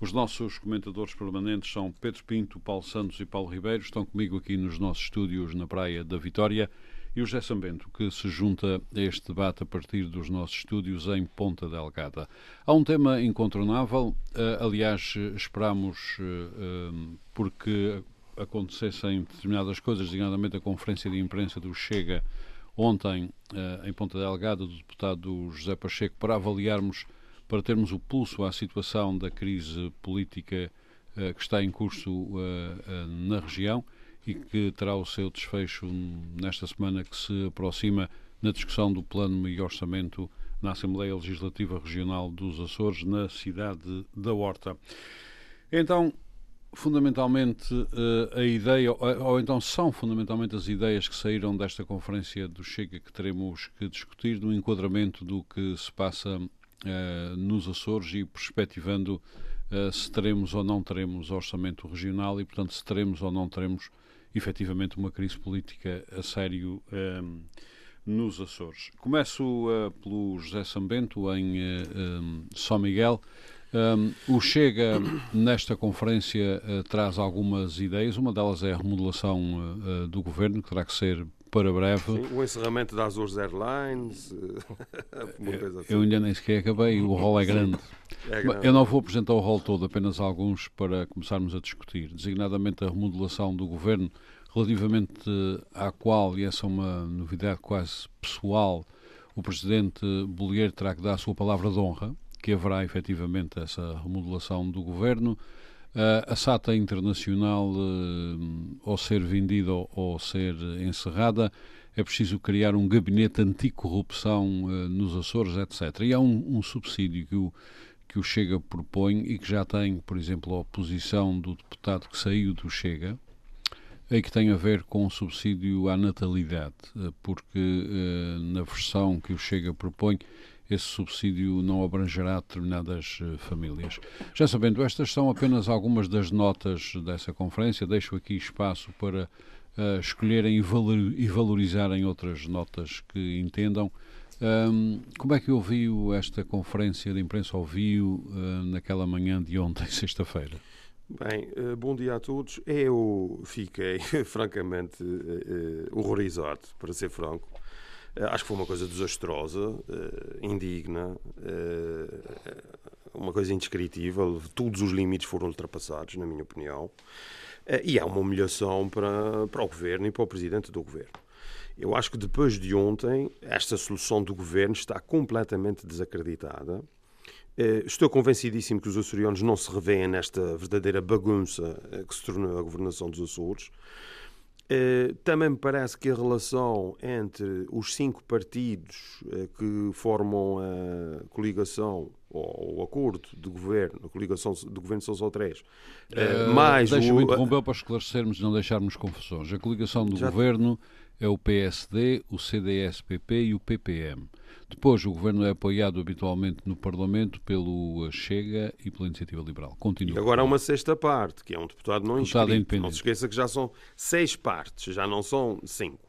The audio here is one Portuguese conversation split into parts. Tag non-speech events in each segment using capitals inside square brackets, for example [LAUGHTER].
Os nossos comentadores permanentes são Pedro Pinto, Paulo Santos e Paulo Ribeiro. Estão comigo aqui nos nossos estúdios na Praia da Vitória. E o José Sambento, que se junta a este debate a partir dos nossos estúdios em Ponta Delgada. Há um tema incontornável, aliás, esperamos, porque acontecessem determinadas coisas, designadamente a conferência de imprensa do Chega ontem em Ponta Delgada, do deputado José Pacheco, para avaliarmos, para termos o pulso à situação da crise política que está em curso na região e que terá o seu desfecho nesta semana que se aproxima na discussão do Plano e Orçamento na Assembleia Legislativa Regional dos Açores, na cidade da Horta. Então, fundamentalmente, a ideia, ou então são fundamentalmente as ideias que saíram desta conferência do Chega que teremos que discutir no enquadramento do que se passa nos Açores e perspectivando se teremos ou não teremos orçamento regional e, portanto, se teremos ou não teremos efetivamente uma crise política a sério um, nos Açores. Começo uh, pelo José Sambento, em uh, um, São Miguel. Um, o Chega, nesta conferência, uh, traz algumas ideias. Uma delas é a remodelação do governo, que terá que ser para breve. Sim, o encerramento das Azores Airlines. [LAUGHS] eu, assim. eu ainda nem sequer acabei, o rol é grande. [LAUGHS] é grande. Eu não vou apresentar o rol todo, apenas alguns para começarmos a discutir. Designadamente a remodelação do governo, relativamente à qual, e essa é uma novidade quase pessoal, o presidente Bolieiro terá que dar a sua palavra de honra, que haverá efetivamente essa remodelação do governo. A SATA Internacional, uh, ao ser vendida ou, ou, ser encerrada, é preciso criar um gabinete anticorrupção uh, nos Açores, etc. E há um, um, subsídio que o, que o Chega propõe e que já tem, por exemplo, a oposição do deputado que saiu do Chega, e que tem a ver com o subsídio à natalidade, porque na versão que o Chega propõe, esse subsídio não abrangerá determinadas uh, famílias. Já sabendo, estas são apenas algumas das notas dessa conferência. Deixo aqui espaço para uh, escolherem e, valor, valorizarem outras notas que entendam. Um, como é que ouviu esta conferência de imprensa? Ouviu uh, naquela manhã de ontem, [LAUGHS] sexta-feira? Bem, bom dia a todos. Eu fiquei [LAUGHS] francamente horrorizado, para ser franco, eh, acho que foi uma coisa desastrosa, eh, indigna, eh, uma coisa indescritível. Todos os limites foram ultrapassados, na minha opinião. E é uma humilhação para, para o governo e para o presidente do governo. Eu acho que depois de ontem, esta solução do governo está completamente desacreditada. Estou convencidíssimo que os açorianos não se revêem nesta verdadeira bagunça que se tornou a governação dos Açores. Uh, também me parece que a relação entre os cinco partidos uh, que formam a coligação ou o acordo de governo, a coligação do governo São Só 3, uh, mais Deixa-me o... interromper para esclarecermos e não deixarmos confusões. A coligação do Já... governo é o PSD, o CDS-PP e o PPM. Depois, o governo é apoiado habitualmente no Parlamento pelo Chega e pela Iniciativa Liberal. Continua. E agora há uma sexta parte, que é um deputado não deputado inscrito. Não se esqueça que já são seis partes, já não são cinco.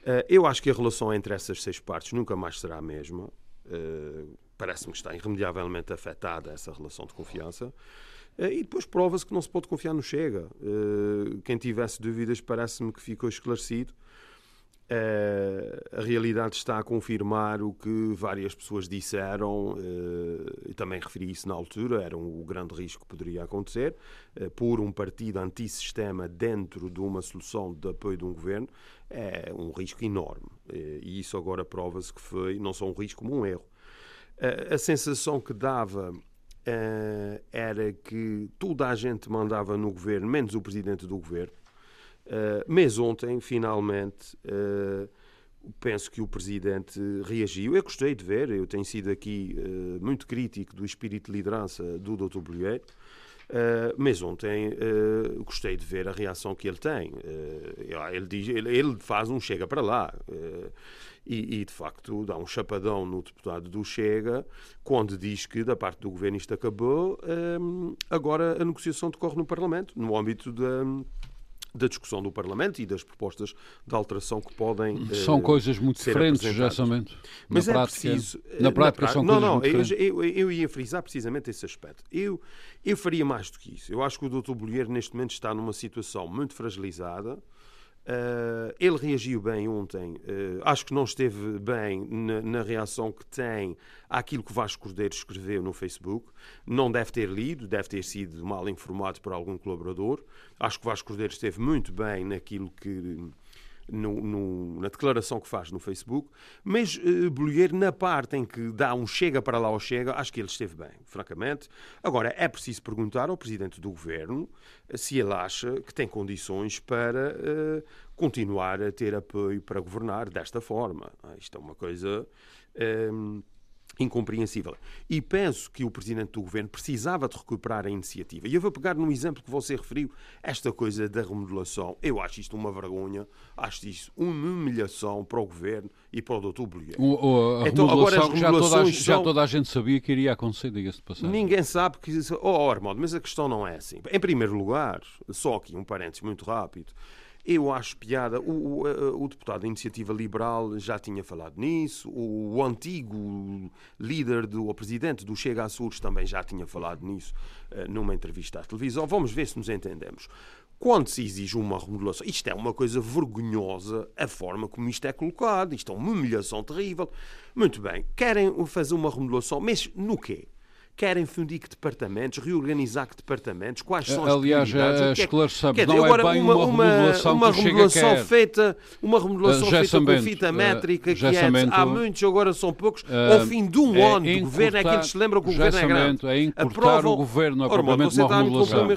Uh, eu acho que a relação entre essas seis partes nunca mais será a mesma. Uh, Parece-me que está irremediavelmente afetada essa relação de confiança. Uh, e depois prova-se que não se pode confiar no Chega. quem tivesse dúvidas parece-me que ficou esclarecido. Uh, a realidade está a confirmar o que várias pessoas disseram, uh, e também referi isso na altura, era um, o grande risco que poderia acontecer, uh, por um partido antissistema dentro de uma solução de apoio de um governo, é um risco enorme. e isso agora prova-se que foi não só um risco, como um erro. a sensação que dava era que toda a gente mandava no governo, menos o presidente do governo, Uh, mas ontem, finalmente, uh, penso que o Presidente reagiu. Eu gostei de ver, eu tenho sido aqui uh, muito crítico do espírito de liderança do Dr. Bolheiro. Uh, mas ontem uh, gostei de ver a reação que ele tem. Uh, ele, diz, ele, ele, faz um chega para lá. E, e, de facto dá um chapadão no deputado do Chega quando diz que da parte do governo isto acabou. agora a negociação decorre no Parlamento, no âmbito da da discussão do Parlamento e das propostas de alteração que podem São uh, coisas muito diferentes, geralmente. Mas na é prática, preciso... Na prática na são não, coisas não, muito eu, eu, eu, ia frisar precisamente esse aspecto. Eu, eu faria mais do que isso. Eu acho que o Dr. Bolheiro neste momento está numa situação muito fragilizada, Uh, ele reagiu bem ontem. Uh, acho que não esteve bem na, na, reação que tem àquilo que Vasco Cordeiro escreveu no Facebook. Não deve ter lido, deve ter sido mal informado por algum colaborador. Acho que Vasco Cordeiro esteve muito bem naquilo que no, no, na declaração que faz no Facebook, mas uh, Bolheiro, na parte em que dá um chega para lá ou chega, acho que ele esteve bem, francamente. Agora, é preciso perguntar ao Presidente do Governo uh, se ele acha que tem condições para uh, continuar a ter apoio para governar desta forma. Ah, isto é uma coisa incompreensível. E penso que o Presidente do Governo precisava de recuperar a iniciativa. E eu vou pegar no exemplo que você referiu, esta coisa da remodelação. Eu acho isto uma vergonha, acho isto uma humilhação para o Governo e para o Dr. Bolheiro. A então, agora as já, toda a, são... já toda a gente sabia que iria acontecer, diga-se de. Ninguém sabe que... Oh, Armando, mas a questão não é assim. Em primeiro lugar, só aqui um parênteses muito rápido, eu acho piada. O, o, o, deputado da Iniciativa Liberal já tinha falado nisso. O, o antigo líder, do, o presidente do Chega Açores também já tinha falado nisso uh, numa entrevista à televisão. Vamos ver se nos entendemos. Quando se exige uma remodelação, isto é uma coisa vergonhosa, a forma como isto é colocado. Isto é uma humilhação terrível. Muito bem, querem fazer uma remodelação, mas no quê? Querem fundir que departamentos, reorganizar que departamentos, quais são as Aliás, prioridades. Aliás, esclareçamos, é, não agora, é bem uma, uma remodelação uma, remodelação feita, uma remodelação uh, feita com fita métrica, uh, que é, há muitos, agora são poucos, uh, ao fim de um é ano do governo é que eles se lembram que o governo é grande. É encurtar o governo, a propriamente uma remodelação.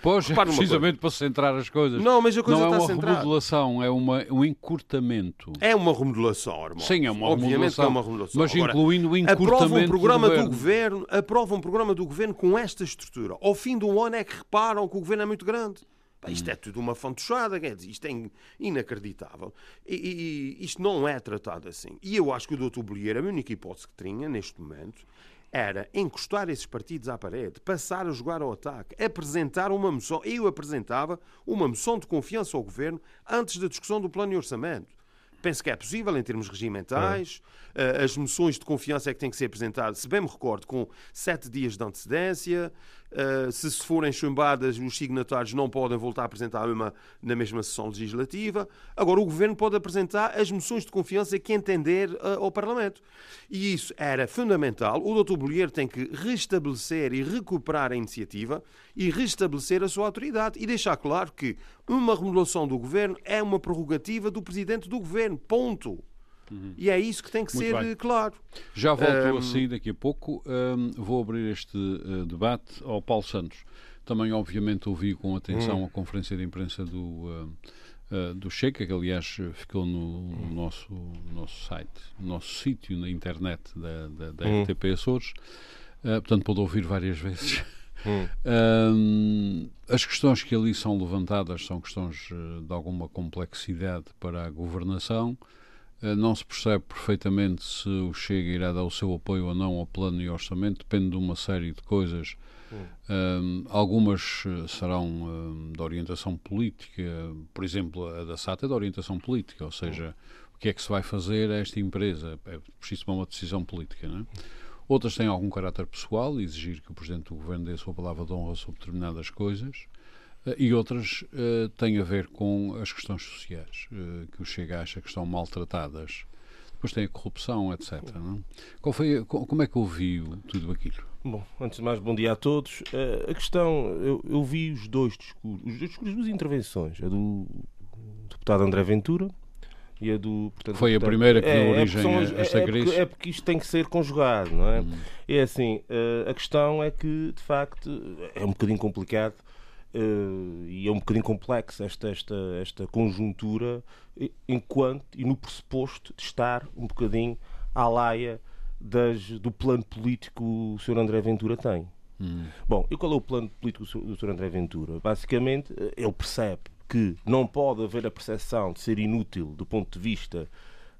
Pois, é precisamente para centrar as coisas. Não, mas a coisa não é uma remodelação, é uma, um encurtamento. É uma remodelação, Armando. Sim, é uma Obviamente remodelação. é uma remodelação. Mas incluindo o encurtamento aprova um programa do governo, aprova um programa do governo com esta estrutura. Ao fim de um ano é que reparam que o governo é muito grande. isto é tudo uma fantochada, isto é inacreditável. E, e, isto não é tratado assim. E eu acho que o doutor Bolheiro, a única hipótese que tinha neste momento era encostar esses partidos à parede, passar a jogar ao ataque, apresentar uma moção. Eu apresentava uma moção de confiança ao governo antes da discussão do plano de orçamento. Penso que é possível em termos regimentais. É. As moções de confiança é que têm que ser apresentadas, se bem me recordo, com sete dias de antecedência. Uh, se forem chumbadas, os signatários não podem voltar a apresentar uma na mesma sessão legislativa. Agora, o Governo pode apresentar as moções de confiança que entender uh, ao Parlamento. E isso era fundamental. O Dr. Bolheiro tem que restabelecer e recuperar a iniciativa e restabelecer a sua autoridade e deixar claro que uma remodelação do Governo é uma prerrogativa do Presidente do Governo. Ponto. Uhum. E é isso que tem que Muito ser bem. claro. Já volto um... assim daqui a pouco. Um, vou abrir este uh, debate ao Paulo Santos. Também, obviamente, ouvi com atenção uhum. a conferência de imprensa do, uh, uh, do Checa, que aliás ficou no, no nosso, no nosso site, no nosso sítio na internet da, da, da hum. RTP Açores. portanto, pode ouvir várias vezes. Hum. [LAUGHS] Um, as questões que ali são levantadas são questões de alguma complexidade para a governação. Eh, não se percebe perfeitamente se o Chega irá dar o seu apoio ou não ao plano e orçamento, depende de uma série de coisas. Hum. Um, algumas eh, serão um, de orientação política, por exemplo, a da SAT é de orientação política, ou seja, hum. o que é que se vai fazer a esta empresa? É preciso tomar uma decisão política. Não é? Outras têm algum caráter pessoal, exigir que o Presidente do Governo dê a sua palavra de honra sobre determinadas coisas. Eh, e outras uh, têm a ver com as questões sociais, uh, que o Chega acha que estão maltratadas. Depois tem a corrupção, etc. Qual foi, como é que ouviu tudo aquilo? Bom, antes de mais, bom dia a todos. Uh, a questão, eu, eu, vi os dois discursos, os dois discursos, as duas intervenções, a do deputado André Ventura e a do. Portanto, Foi a primeira que deu é, é origem a esta é, crise. Porque, é porque isto tem que ser conjugado, não é? Hum. É assim, a questão é que, de facto, é um bocadinho complicado Uh, e é um bocadinho complexo esta, esta, esta conjuntura, enquanto e no pressuposto de estar um bocadinho à laia das, do plano político que o Sr. André Ventura tem. Hum. Bom, e qual é o plano político do Sr. André Ventura? Basicamente, eh, ele percebe que não pode haver a percepção de ser inútil do ponto de vista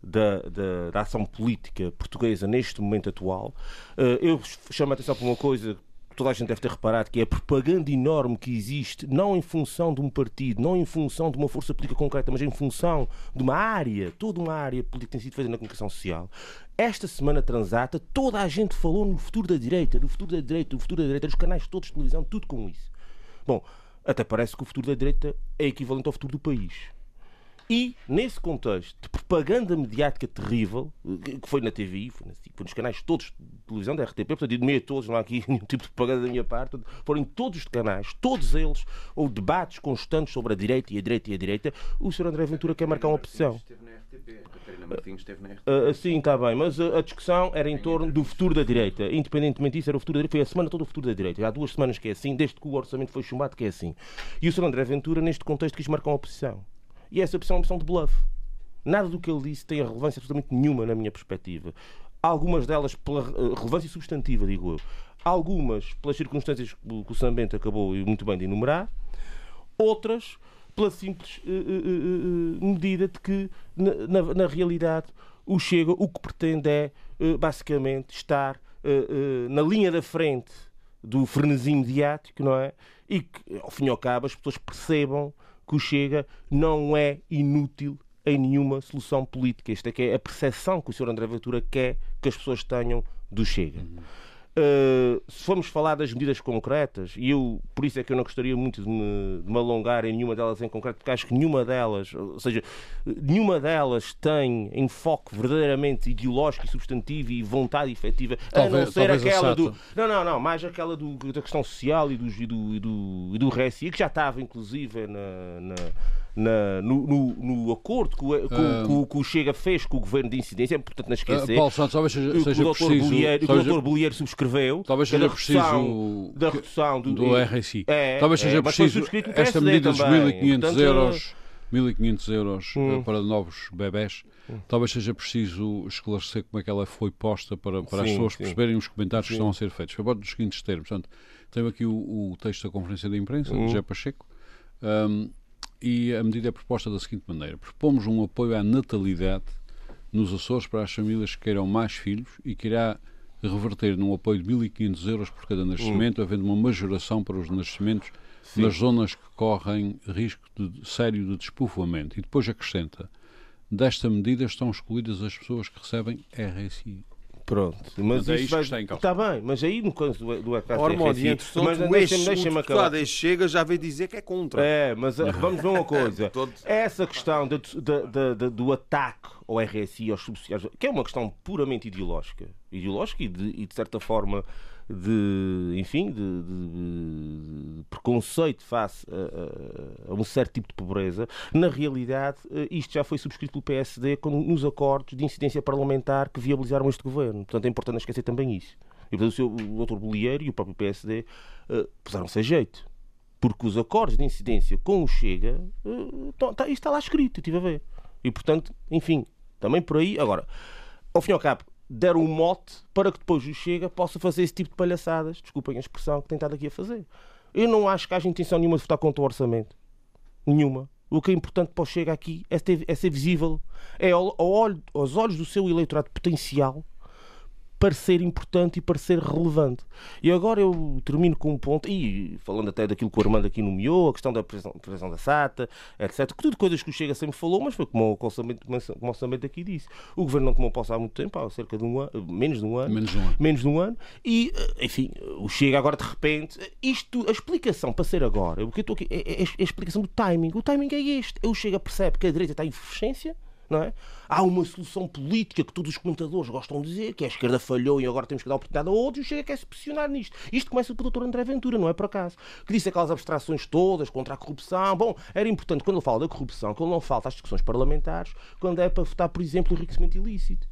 da, da, da, ação política portuguesa neste momento atual. Eh, eu chamo a atenção para uma coisa toda a gente deve ter reparado que é a propaganda enorme que existe, não em função de um partido, não em função de uma força política concreta, mas em função de uma área, toda uma área política que tem sido feita na comunicação social. Esta semana transata, toda a gente falou no futuro da direita, no futuro da direita, no futuro da direita, nos canais todos de televisão, tudo com isso. Bom, até parece que o futuro da direita é equivalente ao futuro do país. E, nesse contexto de propaganda mediática terrível, que foi na TVI, foi, foi nos canais todos de televisão da RTP, portanto, de meio a todos, não há aqui [LAUGHS] nenhum tipo de propaganda da minha parte, foram todos os canais, todos eles, ou debates constantes sobre a direita e a direita e a direita, o Sr. André Ventura quer marcar uma opção. Uh, sim, está bem, mas a, a, discussão era em torno do futuro da direita. Independentemente disso, era o futuro da direita. Foi a semana toda o futuro da direita. Há duas semanas que é assim, desde que o orçamento foi chumbado que é assim. E o Sr. André Ventura, neste contexto, quis marcar uma oposição. E essa opção é uma opção de bluff. Nada do que ele disse tem relevância absolutamente nenhuma na minha perspectiva. Algumas delas pela eh, relevância substantiva, digo eu. Algumas pelas circunstâncias que o Sambento acabou muito bem de enumerar. Outras pela simples uh, uh, uh, medida de que, na, na, na, realidade, o Chega o que pretende é, eh, basicamente, estar eh, na linha da frente do frenesim mediático, não é? E que, ao fim e ao cabo, as pessoas percebam que o Chega não é inútil em nenhuma solução política. Esta é, é a percepção que o Sr. André Ventura quer que as pessoas tenham do Chega. Uhum. Uh, se formos falar das medidas concretas, e eu por isso é que eu não gostaria muito de me, de me, alongar em nenhuma delas em concreto, porque acho que nenhuma delas, ou seja, nenhuma delas tem enfoque verdadeiramente ideológico e substantivo e vontade efetiva, talvez, a não ser aquela do. Não, não, não, mais aquela do, da questão social e do, e do, e do, e do RSI, que já estava inclusive na, na na, no, no, no, acordo que o, com, que o Chega fez com o governo de incidência, é importante não esquecer. Uh, Paulo Santos, talvez seja, seja o Dr. preciso. Bolieiro, o Dr. Subscreveu. Talvez seja preciso. Da redução do, do RSI. É, talvez seja é, preciso. Esta medida dos 1.500 euros. 1.500 euros hum. para novos bebés. Hum. Talvez seja preciso esclarecer como é que ela foi posta para, para sim, as pessoas sim. perceberem os comentários sim. que estão a ser feitos. Foi dos seguintes termos. Portanto, tenho aqui o, o texto da conferência de imprensa, hum. de José Pacheco. Um, e a medida é proposta da seguinte maneira: propomos um apoio à natalidade nos Açores para as famílias que queiram mais filhos e que irá reverter num apoio de 1.500 euros por cada nascimento, hum. havendo uma majoração para os nascimentos Sim. nas zonas que correm risco de, sério de despovoamento. E depois acrescenta: desta medida estão escolhidas as pessoas que recebem RSI. Pronto, mas, mas é isto vai... está bem, mas aí no caso do, do AKC Hormoniente, mas deixa-me deixa acabar. O chega já veio dizer que é contra. É, mas eh, vamos ver uma [LAUGHS] coisa. Essa questão de, de, de, do ataque ao RSI, aos subsociais, que é uma questão puramente ideológica, ideológica e de, e de certa forma de, enfim, de, de, de preconceito face a, a, a, um certo tipo de pobreza, na realidade eh, isto já foi subscrito pelo PSD nos acordos de incidência parlamentar que viabilizaram este governo. Portanto, é importante não esquecer também isso. E portanto, o, seu, o Dr. Bolieiro e o próprio PSD uh, eh, puseram-se a jeito. Porque os acordos de incidência com o Chega, uh, isto está lá escrito, eu estive a ver. E portanto, enfim, também por aí. Agora, ao fim e ao cabo, deram um mote para que depois o Chega possa fazer esse tipo de palhaçadas, desculpem a expressão, que tem estado aqui a fazer. Eu não acho que haja intenção nenhuma de votar contra o orçamento. Nenhuma. O que é importante para o Chega aqui é, ter, é ser visível, é ao, ao olho, aos olhos do seu eleitorado potencial parecer importante e parecer relevante. E agora eu termino com um ponto, e falando até daquilo que o Armando aqui nomeou, a questão da prisão, da SATA, etc. Que tudo coisas que o Chega sempre falou, mas foi como o orçamento, como o orçamento aqui disse. O governo não tomou posse há muito tempo, há cerca de um ano, menos de um ano. Menos de um ano. Menos de um ano. E, eh, enfim, o Chega agora de repente, isto, a explicação para ser agora, o que eu estou aqui, é, é, é a explicação do timing. O timing é este. O Chega percebe que a direita está em efervescência, não é? Há uma solução política que todos os comentadores gostam de dizer, que a esquerda falhou e agora temos que dar oportunidade a outros, e o Chega quer se posicionar nisto. Isto começa pelo Dr. André Ventura, não é por acaso. Que disse aquelas abstrações todas contra a corrupção. Bom, era importante, quando ele fala da corrupão, que ele não falta às discussões parlamentares, quando é para votar, por exemplo, o enriquecimento ilícito.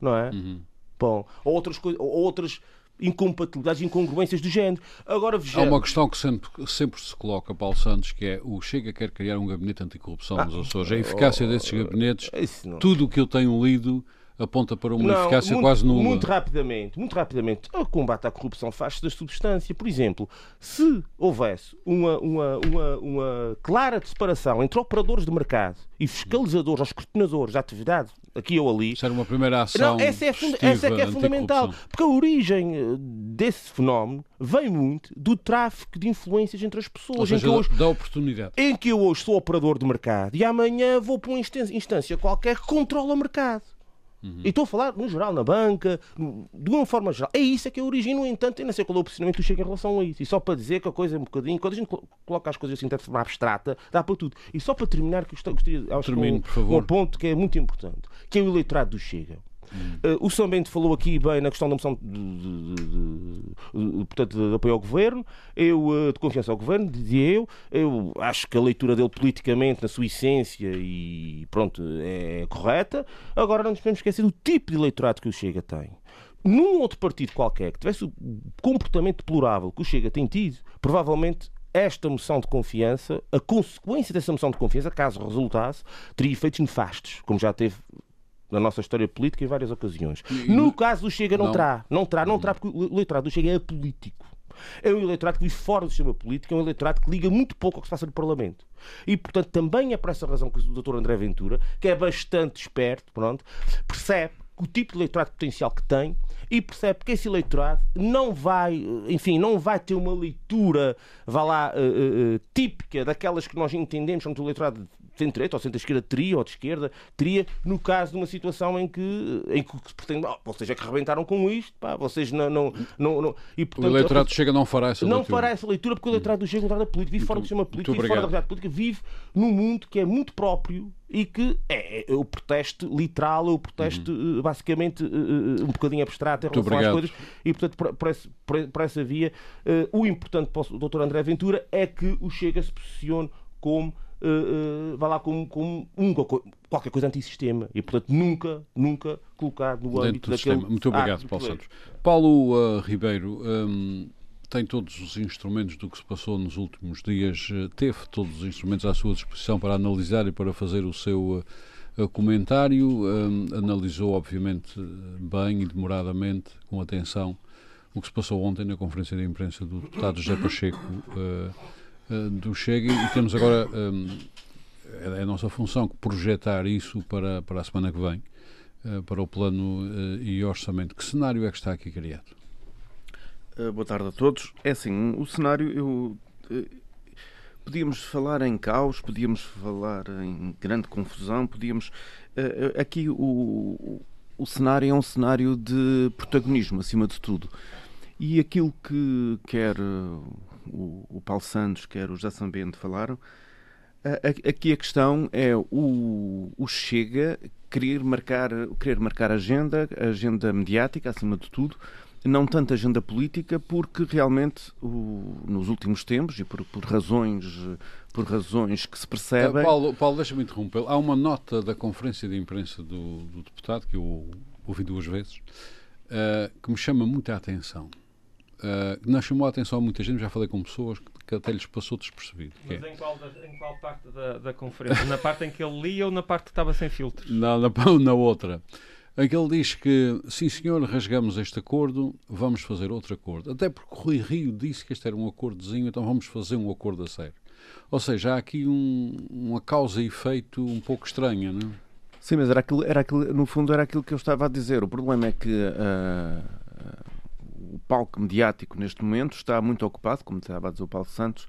Não é? Uhum. Bom, ou outras, coisas, ou outras incompatibilidades, incongruências do género. Agora vejamos. Há uma questão que sempre, sempre se coloca, Paulo Santos, que é o Chega quer criar um gabinete anticorrupção ah, nos Açores. A eficácia oh, desses gabinetes, tudo o que eu tenho lido aponta para uma não, eficácia muito, quase nula. Muito rapidamente, muito rapidamente, o combate à corrupção faz-se da substância. Por exemplo, se houvesse uma, uma, uma, uma clara separação entre operadores de mercado e fiscalizadores ou escrutinadores da atividade aqui ou ali. Isso era uma primeira ação. Não, essa é, essa é que é fundamental. Porque a origem eh, desse fenómeno vem muito do tráfico de influências entre as pessoas. Ou seja, em que hoje, da oportunidade. Em que eu hoje sou operador de mercado e amanhã vou para uma instância qualquer que controla o mercado. Uhum. E estou a falar no geral, na banca, de uma forma geral. É isso é que é a origem, no entanto, eu não sei qual é o posicionamento do Chega em relação a isso. E só para dizer que a coisa é um bocadinho, quando a gente coloca as coisas assim de forma abstrata, dá para tudo. E só para terminar, que gostaria, acho Termine, que um, um ponto que é muito importante, que é o eleitorado do Chega. Uh, o São Bento falou aqui bem na questão da moção de, de, de, de portanto, de apoio ao governo, eu, uh, de confiança ao governo, dizia eu. Eu acho que a leitura dele politicamente, na sua essência, e pronto, é correta. Agora não nos podemos esquecer do tipo de eleitorado que o Chega tem num outro partido qualquer que tivesse o comportamento deplorável que o Chega tem tido, provavelmente esta moção de confiança, a consequência dessa moção de confiança, caso resultasse, teria efeitos nefastos, como já teve na nossa história política em várias ocasiões. E, no caso do Chega, não, não terá. Não terá, não terá, porque o eleitorado do Chega é político. É um eleitorado que vive fora do sistema político, é um eleitorado que liga muito pouco ao que se passa no Parlamento. E, portanto, também é por essa razão que o Dr. André Ventura, que é bastante esperto, pronto, percebe o tipo de eleitorado potencial que tem e percebe que esse eleitorado não vai, enfim, não vai ter uma leitura, vá lá, uh, uh, típica daquelas que nós entendemos como o eleitorado centro-direita ou centro-esquerda teria, ou de esquerda, teria, no caso de uma situação em que, em que se pretende, oh, vocês é que arrebentaram com isto, pá, vocês não. não, não, não e, portanto, o eleitorado do Chega não fará essa não leitura. Não fará essa leitura porque o eleitorado do Chega, o eleitorado da política, vive fora do sistema político, vive fora da realidade política, vive num mundo que é muito próprio e que é, é o protesto literal, é o protesto uhum. basicamente eh, eh, um bocadinho abstrato em relação às coisas e, portanto, por, por, esse, por essa via, uh, o importante para o Dr. André Ventura é que o Chega se posicione como uh, uh, vá lá com, com um, qualquer coisa antissistema e, portanto, nunca, nunca colocar no Dentro âmbito daquele... Sistema. Muito obrigado, Paulo Santos. Paulo uh, Ribeiro um, tem todos os instrumentos do que se passou nos últimos dias, teve todos os instrumentos à sua disposição para analisar e para fazer o seu comentário, um, analisou, obviamente, bem e demoradamente, com atenção, o que se passou ontem na conferência de imprensa do deputado José Pacheco, uh, eh, do Chega e temos agora, um, é, a nossa função, projetar isso para, para a semana que vem, uh, para o plano e orçamento. Que cenário é que está aqui criado? boa tarde a todos. É assim, o cenário, eu, podíamos falar em caos, podíamos falar em grande confusão, podíamos... aqui o, o cenário é um cenário de protagonismo, acima de tudo. E aquilo que quer o, o Paulo Santos, quer o José Sambento falaram, aqui a questão é o, o Chega querer marcar, querer marcar agenda, agenda mediática, acima de tudo, não tanto agenda política, porque realmente o, nos últimos tempos e por, por, razões por razões que se percebem. Paulo, Paulo deixa-me interromper. Há uma nota da conferência de imprensa do, do deputado que eu ouvi duas vezes uh, que me chama muita atenção uh, não chamou a atenção a muita gente, já falei com pessoas que até lhes passou despercebido. Mas é. em, qual em, qual parte da, da, conferência? na parte em que ele lia ou na parte que estava sem filtros? Não, na, [LAUGHS] na outra. Em que ele diz que, sim senhor, rasgamos este acordo, vamos fazer outro acordo. Até porque o Rui Rio disse que este era um acordozinho, então vamos fazer um acordo a sério. Ou seja, há aqui um, uma causa e efeito um pouco estranha, não é? Sim, mas era aquilo, era aquilo, no fundo era aquilo que eu estava a dizer. O problema é que uh, o palco mediático neste momento está muito ocupado, como estava a dizer o Paulo Santos,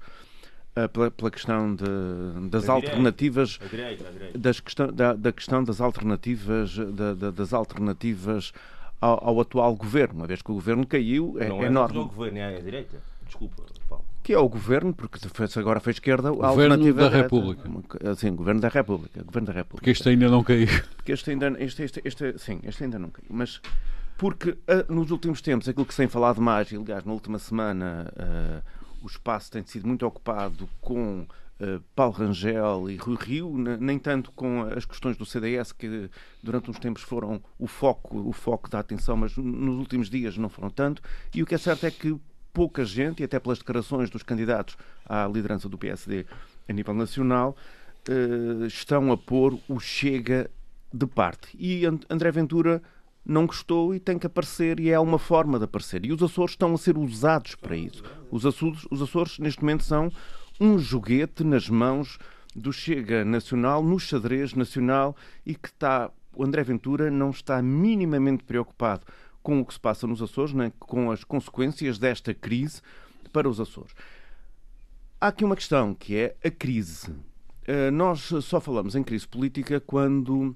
uh, pela, pela, questão de, das a alternativas direita, direita. Das questão, da, da, questão das alternativas da, da, das alternativas ao, ao, atual governo, uma vez que o governo caiu é, não é enorme. Não é o governo, é a direita. Desculpa, Paulo. Que é o governo, porque agora foi esquerda, a governo da República. Sim, governo da República, governo da República. Porque este ainda não caiu. Porque este ainda, este, este, este, sim, este ainda não caiu. Mas porque uh, nos últimos tempos, aquilo que se tem falado mais, e aliás, na última semana, uh, o espaço tem sido muito ocupado com uh, Paulo Rangel e Rui Rio, nem tanto com as questões do CDS, que durante uns tempos foram o foco, o foco da atenção, mas nos últimos dias não foram tanto. E o que é certo é que pouca gente, e até pelas declarações dos candidatos à liderança do PSD a nível nacional, estão a pôr o Chega de parte. E André Ventura não gostou e tem que aparecer e é uma forma de aparecer. E os Açores estão a ser usados para isso. Os Açores, os Açores neste momento são um joguete nas mãos do Chega Nacional, no xadrez nacional e que está, o André Ventura não está minimamente preocupado com o que se passa nos Açores, né, com as consequências desta crise para os Açores. Há aqui uma questão que é a crise. Uh, nós só falamos em crise política quando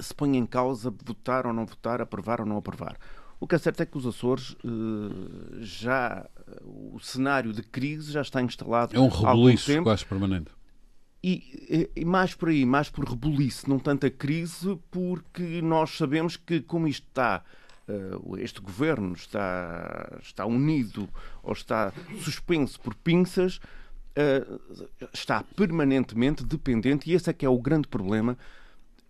se põe em causa votar ou não votar, aprovar ou não aprovar. O que é certo é que os Açores uh, já o cenário de crise já está instalado. É um rebuliço quase permanente. E, e, mais por aí, mais por rebuliço, não tanta crise, porque nós sabemos que como isto está uh, este governo está, está unido ou está suspenso por pinças, uh, está permanentemente dependente, e esse é que é o grande problema,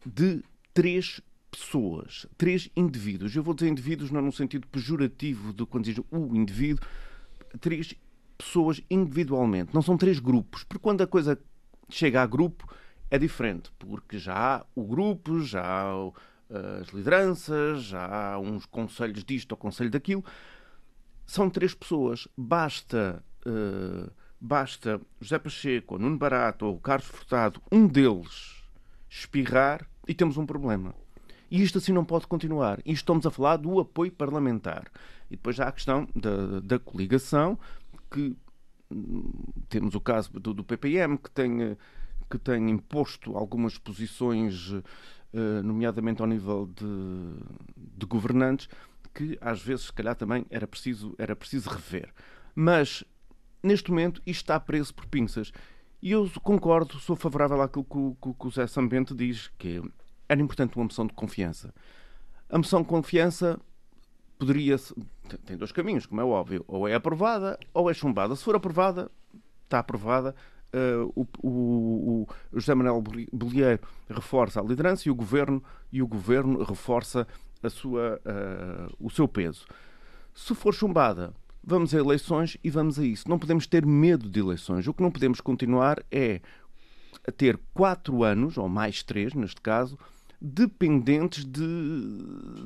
de três pessoas, três indivíduos. Eu vou dizer indivíduos não no sentido pejorativo de quando diz o indivíduo, três pessoas individualmente, não são três grupos, porque quando a coisa chega a grupo é diferente, porque já há o grupo, já há as lideranças, já há uns conselhos disto ou conselho daquilo. São três pessoas. Basta, uh, basta José Pacheco, ou Nuno Barato ou Carlos Furtado, um deles espirrar e temos um problema. E isto assim não pode continuar. Isto estamos a falar do apoio parlamentar. E depois há a questão da, da coligação, que hum, temos o caso do, do PPM, que tem, que tem imposto algumas posições eh, nomeadamente ao nível de, de governantes, que às vezes, se calhar, também era preciso, era preciso rever. Mas, neste momento, isto está preso por pinças. E eu concordo, sou favorável àquilo que o, que o José Sambente diz, que era importante uma moção de confiança. A moção de confiança poderia. Tem dois caminhos, como é óbvio. Ou é aprovada ou é chumbada. Se for aprovada, está aprovada uh, o, o, o, José Manuel Bolieiro reforça a liderança e o governo, e o governo reforça a sua, uh, o seu peso. Se for chumbada, vamos a eleições e vamos a isso. Não podemos ter medo de eleições. O que não podemos continuar é a ter quatro anos, ou mais três, neste caso, dependentes de,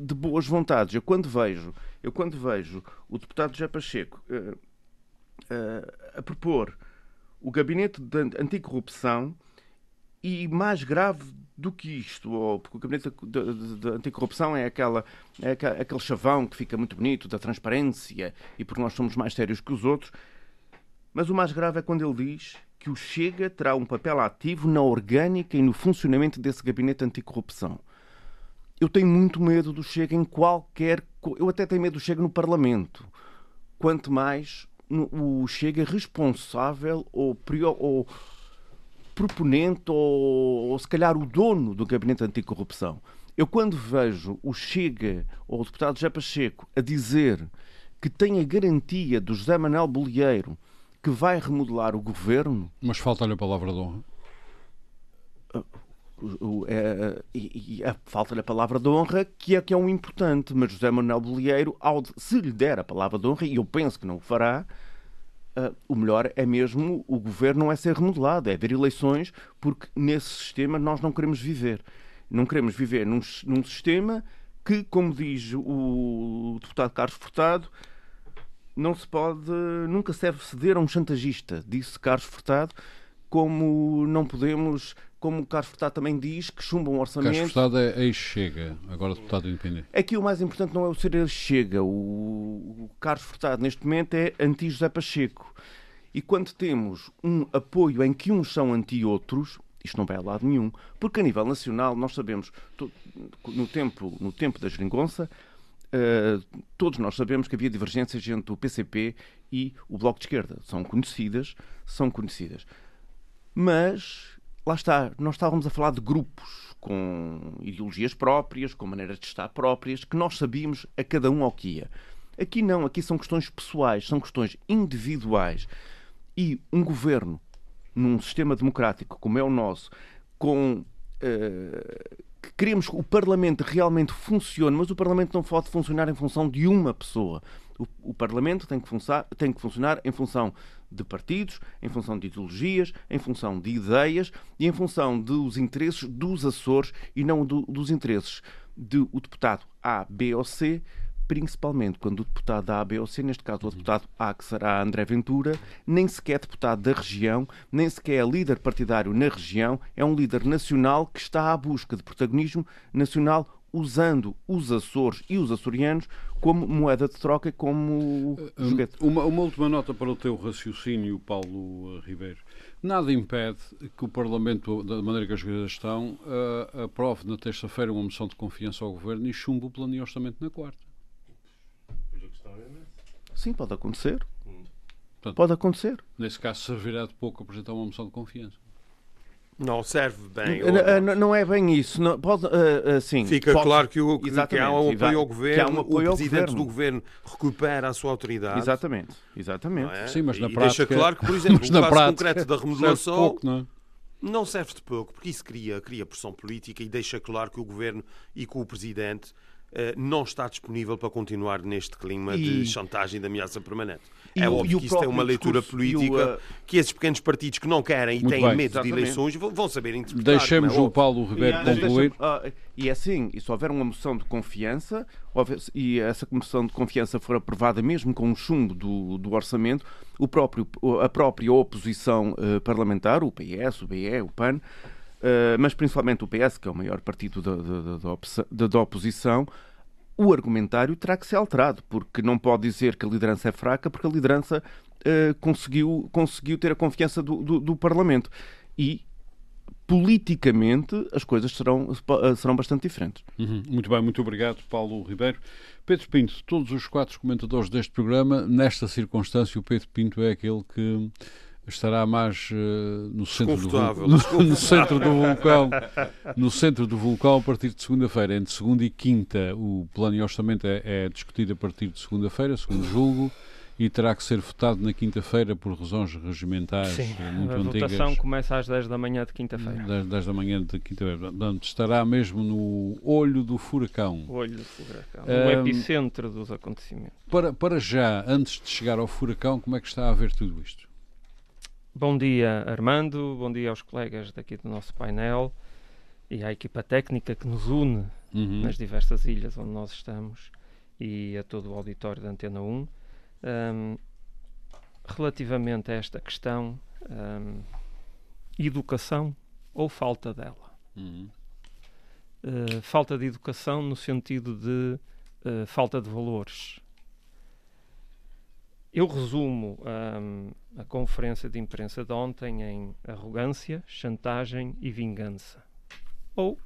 de boas vontades. Eu quando vejo, eu quando vejo o deputado José Pacheco uh, uh, a propor o gabinete de anticorrupção e mais grave do que isto, ou, porque o gabinete de, de, anticorrupção é, aquela, é aquele chavão que fica muito bonito, da transparência, e porque nós somos mais sérios que os outros. Mas o mais grave é quando ele diz que o Chega terá um papel ativo na orgânica e no funcionamento desse gabinete anticorrupção. Eu tenho muito medo do Chega em qualquer. Eu até tenho medo do Chega no Parlamento. Quanto mais o Chega responsável ou, ou proponente ou, ou, se calhar o dono do gabinete anticorrupção. Eu quando vejo o Chega ou o deputado José Pacheco a dizer que tem a garantia do José Manuel Bolieiro que vai remodelar o governo... Mas falta-lhe a palavra de honra. Ah, é, e, e a falta-lhe a palavra de honra, que é que é um importante, mas José Manuel Bolieiro, ao, se lhe der a palavra de honra, e eu penso que não o fará, uh, o melhor é mesmo o governo não é ser remodelado, é haver eleições, porque nesse sistema nós não queremos viver. Não queremos viver num, num sistema que, como diz o deputado Carlos Furtado, não se pode, nunca se deve ceder a um chantagista, disse Carlos Furtado, como não podemos como o Carlos Furtado também diz, que chumba um orçamento. Carlos Furtado é ex-Chega, agora deputado independente. Aqui o mais importante não é o ser ex-Chega. O, o Carlos Furtado, neste momento, é anti-José Pacheco. E quando temos um apoio em que uns são anti-outros, isto não vai a lado nenhum, porque a nível nacional nós sabemos, no tempo, no tempo da geringonça, uh, todos nós sabemos que havia divergências entre o PCP e o Bloco de Esquerda. São conhecidas, são conhecidas. Mas lá está, nós estávamos a falar de grupos com ideologias próprias, com maneiras de estar próprias, que nós sabíamos a cada um ao que ia. Aqui não, aqui são questões pessoais, são questões individuais. E um governo, num sistema democrático como é o nosso, com. Uh, queremos que o Parlamento realmente funcione, mas o Parlamento não pode funcionar em função de uma pessoa. O, o Parlamento tem que, tem que funcionar em função de partidos, em função de ideologias, em função de ideias e em função dos interesses dos Açores e não do, dos interesses do deputado A, B ou C, principalmente quando o deputado A, B ou C, neste caso o deputado A, que será André Ventura, nem sequer é deputado da região, nem sequer é líder partidário na região, é um líder nacional que está à busca de protagonismo nacional usando os Açores e os açorianos como moeda de troca, como uh, joguete. Uma, uma, última nota para o teu raciocínio, Paulo Ribeiro. Nada impede que o Parlamento, da maneira que as coisas estão, aprove na terça-feira uma moção de confiança ao Governo e chumbo o plano de orçamento na quarta. Sim, pode acontecer. Portanto, pode acontecer. Nesse caso, servirá de pouco apresentar uma moção de confiança. Não serve bem. Não, não é bem isso. Não, pode, uh, uh, Fica pode, claro que, o, que, que, há um apoio ao governo, um apoio o presidente governo. do governo recupera a sua autoridade. Exatamente. Exatamente. É? Sim, mas na e prática... deixa claro que, por [LAUGHS] exemplo, no caso prática, concreto da remodelação... Pouco, não, é? não serve de pouco, porque isso cria, cria pressão política e deixa claro que o governo e que o presidente não está disponível para continuar neste clima e... de chantagem e de ameaça permanente. E é o, óbvio que isto é uma leitura política o, uh... que esses pequenos partidos que não querem e Muito têm bem. medo Exatamente. de eleições vão saber interpretar. Deixemos é o Paulo Ribeiro concluir. Uh, e é assim, e se houver uma moção de confiança, e essa moção de confiança for aprovada mesmo com um chumbo do, do orçamento, o próprio, a própria oposição uh, parlamentar, o PS, o BE, o PAN, Uh, mas principalmente o PS, que é o maior partido da, da, oposição, o argumentário terá que ser alterado, porque não pode dizer que a liderança é fraca, porque a liderança uh, conseguiu, conseguiu ter a confiança do, do, do, Parlamento. E politicamente as coisas serão, eh, serão bastante diferentes. Uhum. Muito bem, muito obrigado, Paulo Ribeiro. Pedro Pinto, todos os quatro comentadores deste programa, nesta circunstância, o Pedro Pinto é aquele que estará mais uh, no, centro do, [LAUGHS] no, no, centro do vulcão no centro do vulcão a partir de segunda-feira entre segunda e quinta o plano de orçamento é, é discutido a partir de segunda-feira segundo julgo e terá que ser votado na quinta-feira por razões regimentais Sim, eh, muito a antigas. votação começa às 10 da manhã de quinta-feira. 10, 10 da manhã de quinta-feira. Portanto, estará mesmo no olho do furacão. O olho do furacão. Um, o epicentro dos acontecimentos. Para, para já, antes de chegar ao furacão, como é que está a ver tudo isto? Bom dia, Armando. Bom dia aos colegas daqui do nosso painel e à equipa técnica que nos une uhum. nas diversas ilhas onde nós estamos e a todo o auditório da Antena 1. Um, relativamente a esta questão, um, educação ou falta dela? Uhum. Uh, falta de educação no sentido de uh, falta de valores. Eu resumo um, a conferência de imprensa de ontem em arrogância, chantagem e vingança. Ou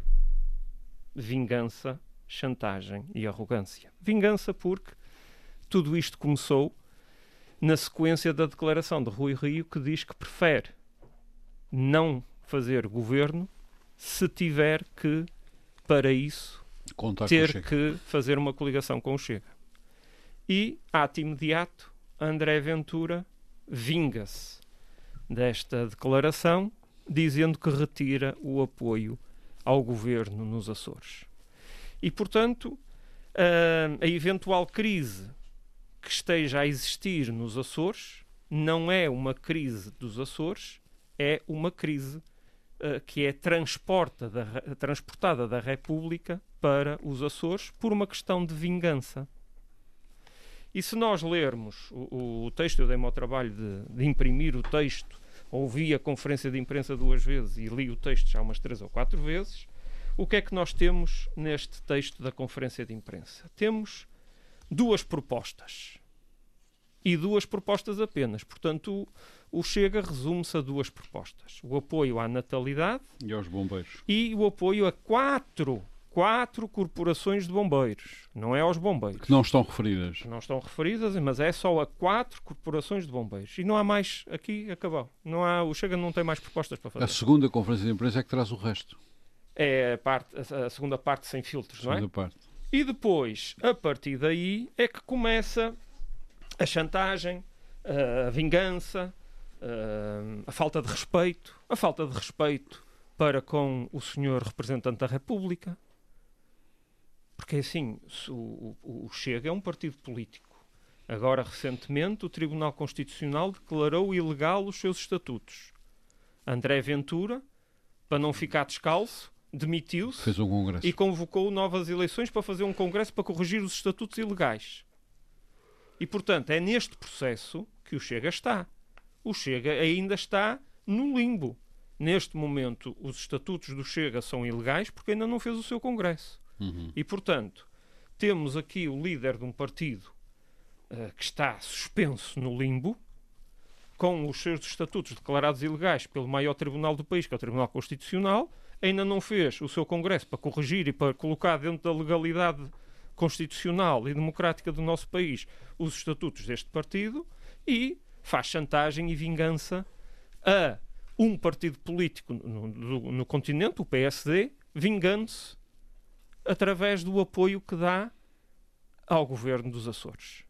vingança, chantagem e arrogância. Vingança porque tudo isto começou na sequência da declaração de Rui Rio que diz que prefere não fazer governo se tiver que, para isso, Contar ter que fazer uma coligação com o Chega. E, ato imediato, André Ventura vinga-se desta declaração, dizendo que retira o apoio ao governo nos Açores. E, portanto, a, a eventual crise que esteja a existir nos Açores não é uma crise dos Açores, é uma crise uh, que é da, transportada da República para os Açores por uma questão de vingança. E se nós lermos o, o texto, eu dei-me ao trabalho de, de, imprimir o texto, ouvi a conferência de imprensa duas vezes e li o texto já umas três ou quatro vezes, o que é que nós temos neste texto da conferência de imprensa? Temos duas propostas. E duas propostas apenas. Portanto, o, o Chega resume-se a duas propostas: o apoio à natalidade e aos bombeiros. E o apoio a quatro quatro corporações de bombeiros, não é aos bombeiros. Que não estão referidas. Não estão referidas, mas é só a quatro corporações de bombeiros. E não há mais, aqui acabou. Não há, o Chega não tem mais propostas para fazer. A segunda conferência de imprensa é que traz o resto. É a, parte, a, a segunda parte sem filtros, não é? Parte. E depois, a partir daí, é que começa a chantagem, a vingança, a falta de respeito, a falta de respeito para com o senhor representante da República, porque assim, o, o, o Chega é um partido político. Agora, recentemente, o Tribunal Constitucional declarou ilegal os seus estatutos. André Ventura, para não ficar descalço, demitiu-se um e convocou novas eleições para fazer um congresso para corrigir os estatutos ilegais. E, portanto, é neste processo que o Chega está. O Chega ainda está no limbo. Neste momento, os estatutos do Chega são ilegais porque ainda não fez o seu congresso. Uhum. E, portanto, temos aqui o líder de um partido uh, que está suspenso no limbo, com os seus estatutos declarados ilegais pelo maior tribunal do país, que é o Tribunal Constitucional, ainda não fez o seu Congresso para corrigir e para colocar dentro da legalidade constitucional e democrática do nosso país os estatutos deste partido e faz chantagem e vingança a um partido político no, no, no continente, o PSD, vingando-se através do apoio que dá ao governo dos Açores.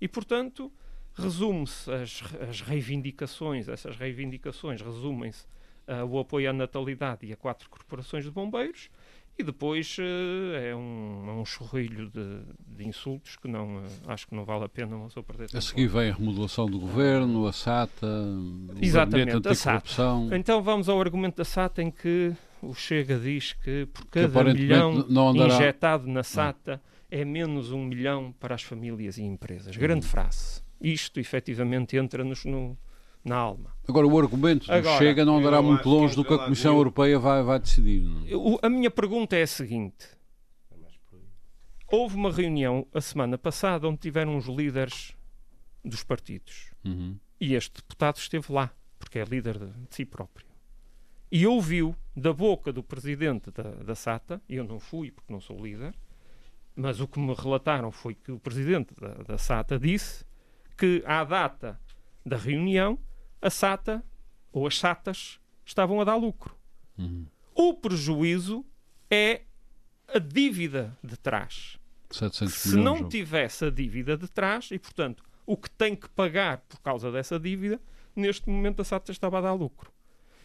E, portanto, resume-se as, as, reivindicações, essas reivindicações resumem-se uh, o apoio à natalidade e a quatro corporações de bombeiros, e depois uh, é um, é um chorrilho de, de, insultos que não uh, acho que não vale a pena uma pessoa perder. A seguir vem a remodelação do governo, a SATA, Exatamente, a SATA. Então vamos ao argumento da SATA em que o Chega diz que por cada que milhão injetado na SATA é menos um milhão para as famílias e empresas. Grande hum. frase. Isto efetivamente entra-nos no, na alma. Agora, o argumento Agora, Chega não andará muito longe do que a Comissão Europeia vai, vai decidir. É? a minha pergunta é a seguinte. Houve uma reunião a semana passada onde tiveram os líderes dos partidos. Uhum. E este deputado esteve lá, porque é líder de, de si próprio. E ouviu da boca do presidente da, da SATA, eu não fui porque não sou líder, mas o que me relataram foi que o presidente da, da SATA disse que à data da reunião a SATA ou as SATAs estavam a dar lucro. Uhum. O prejuízo é a dívida de trás. Se não tivesse a dívida de trás, e portanto o que tem que pagar por causa dessa dívida, neste momento a SATA estava a dar lucro.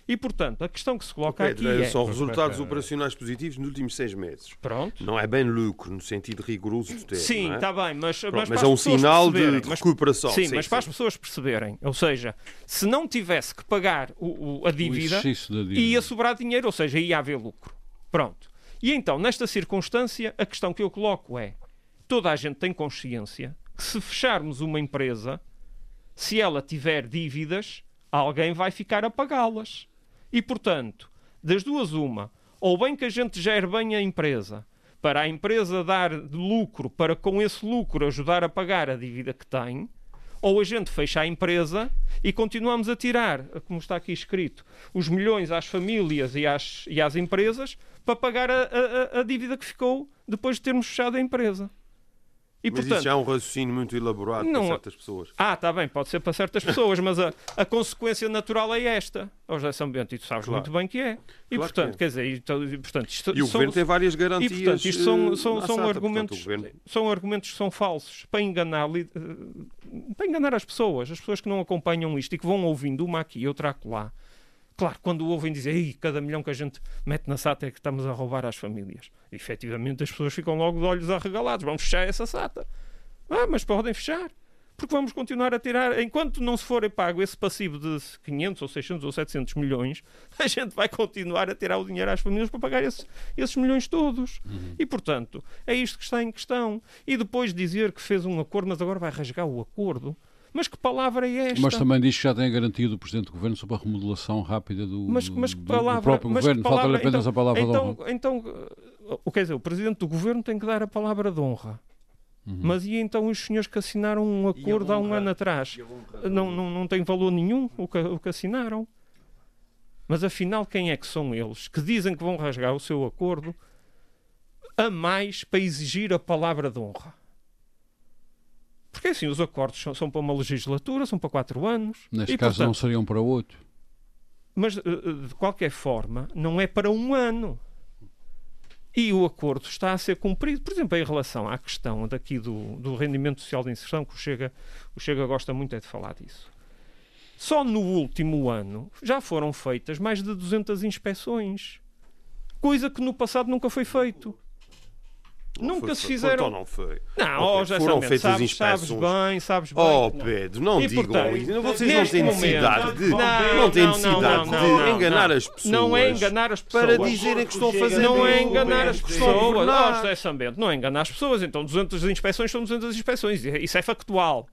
E, portanto, a questão que se coloca Pedro, aqui é... São resultados operacionais positivos nos últimos seis meses. Pronto. Não é bem lucro, no sentido rigoroso do termo. Sim, está é? bem, mas... Pronto, mas, mas é um sinal de, de recuperação. Sim, sim mas sim. para as pessoas perceberem. Ou seja, se não tivesse que pagar o, o a dívida, o dívida, ia sobrar dinheiro, ou seja, ia haver lucro. Pronto. E então, nesta circunstância, a questão que eu coloco é: toda a gente tem consciência que se fecharmos uma empresa, se ela tiver dívidas, alguém vai ficar a pagá-las. E, portanto, das duas, uma, ou bem que a gente gere bem a empresa, para a empresa dar lucro, para com esse lucro ajudar a pagar a dívida que tem, ou a gente fecha a empresa e continuamos a tirar, como está aqui escrito, os milhões às famílias e às, e às empresas para pagar a, a, a dívida que ficou depois de termos fechado a empresa. E, mas portanto, isso já é um raciocínio muito elaborado não, para certas pessoas. Ah, está bem, pode ser para certas pessoas, mas a, a consequência natural é esta. Ó José São Bento, e tu sabes claro. muito bem que é. E claro portanto, é. quer dizer, e, portanto, isto, e o são, governo tem várias garantias. E portanto, isto são, são, são SATA, argumentos, portanto, são argumentos que são falsos para enganar, eh, para enganar as pessoas, as pessoas que não acompanham isto e que vão ouvindo uma aqui e outra acolá. Claro, quando ouvem dizer, Ei, cada milhão que a gente mete na SATA é que estamos a roubar às famílias. E, efetivamente, as pessoas ficam logo de olhos arregalados. Vamos fechar essa SATA. Ah, mas podem fechar. Porque vamos continuar a tirar, enquanto não se for pago esse passivo de 500 ou 600 ou 700 milhões, [LAUGHS] a gente vai continuar a tirar o dinheiro às famílias para pagar esse, esses milhões todos. Uhum. E, portanto, é isto que está em questão. E depois dizer que fez um acordo, mas agora vai rasgar o acordo. Mas que palavra é esta? Mas também diz que já tem garantido o Presidente do Governo sobre a remodelação rápida do, mas, mas palavra, do próprio Governo. Falta-lhe apenas então, a palavra então, de honra. Então, o quer dizer, o Presidente do Governo tem que dar a palavra de honra. Uhum. Mas e então os senhores que assinaram um acordo há um ano atrás? Não, não, não tem valor nenhum o que, o que assinaram. Mas afinal, quem é que são eles que dizem que vão rasgar o seu acordo a mais para exigir a palavra de honra? Porque assim, os acordos são, são para uma legislatura, são para quatro anos. Neste e, caso, portanto, não seriam para oito. Mas, eh, eh, de qualquer forma, não é para um ano e o acordo está a ser cumprido. Por exemplo, em relação à questão daqui do, do rendimento social de inserção, que o Chega, o Chega gosta muito é de falar disso. Só no último ano já foram feitas mais de 200 inspeções, coisa que no passado nunca foi feito. Nunca foi, se fizeram. Então não foi. Não, Pedro, foram feitas sabes, inspeções. Sabes bem, sabes bem. Oh, Pedro, não E, digam portanto, isso. Vocês não têm momento- necessidade de, Não, não, têm não, necessidade não, não, de não, enganar não. as pessoas. Não é enganar as pessoas. Para dizerem que estão a fazer Não é enganar as pessoas. Oh, José Sambento, não é enganar as pessoas. Então 200 inspeções são 200 inspeções. Isso é factual.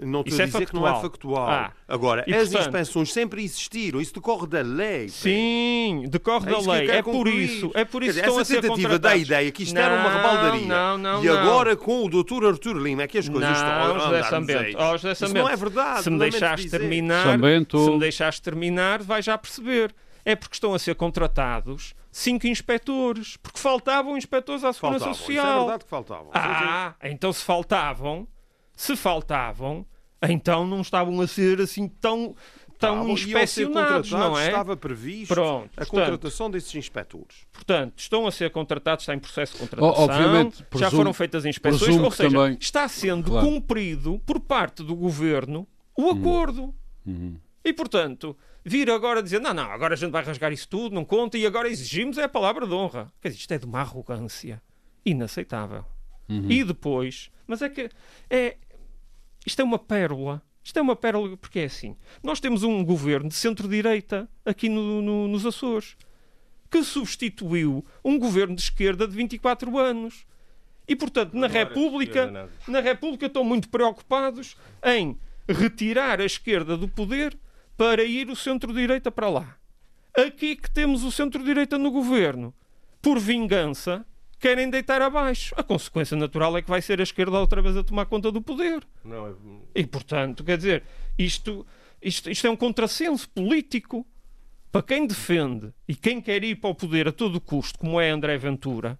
Não estou Isso a é dizer que não é factual. Ah. Agora, E, as portanto- inspeções sempre existiram. Isso decorre da lei. Sim, decorre É que da lei. quero É por isso. É por Quer isso dizer, que estão a essa ser tentativa da ideia que isto era uma Não, rebaldaria não, não, e não. agora com o Dr. Artur Lima é que as coisas não, estão a José Sambento. Oh, José Sambento. não é verdade. Se me deixares dizer. terminar, Sambento. se me deixares terminar, vais já perceber. É porque estão a ser contratados cinco inspectores, porque faltavam inspectores à Segurança Faltavam. Isso é Social. verdade que faltavam. Ah, então se faltavam, se faltavam, então não estavam a ser assim tão, tão Estavam, inspecionados, não é? Estava previsto Pronto, a portanto- contratação desses inspectores. Portanto, estão a ser contratados, está em processo de contratação, obviamente, já presumo- foram feitas inspeções, ou seja, também- está sendo Claro. cumprido por parte do governo o acordo. Uhum. E, portanto, vir agora dizer, não, não, agora a gente vai rasgar isso tudo, não conta, e agora exigimos é a palavra de honra. Quer dizer, isto é de uma arrogância inaceitável. Uhum. E depois, mas é que é, isto é uma pérola. Isto é uma pérola porque é assim. Nós temos um governo de centro-direita aqui no- no- nos Açores que substituiu um governo de esquerda de 24 anos. E, portanto, na República, na República estão muito preocupados em retirar a esquerda do poder para ir o centro-direita para lá. Aqui que temos o centro-direita no governo, por vingança, querem deitar abaixo. A consequência natural é que vai ser a esquerda outra vez a tomar conta do poder. Não, é- E, portanto, quer dizer, isto, isto, isto é um contrassenso político. Para quem defende e quem quer ir para o poder a todo custo, como é André Ventura,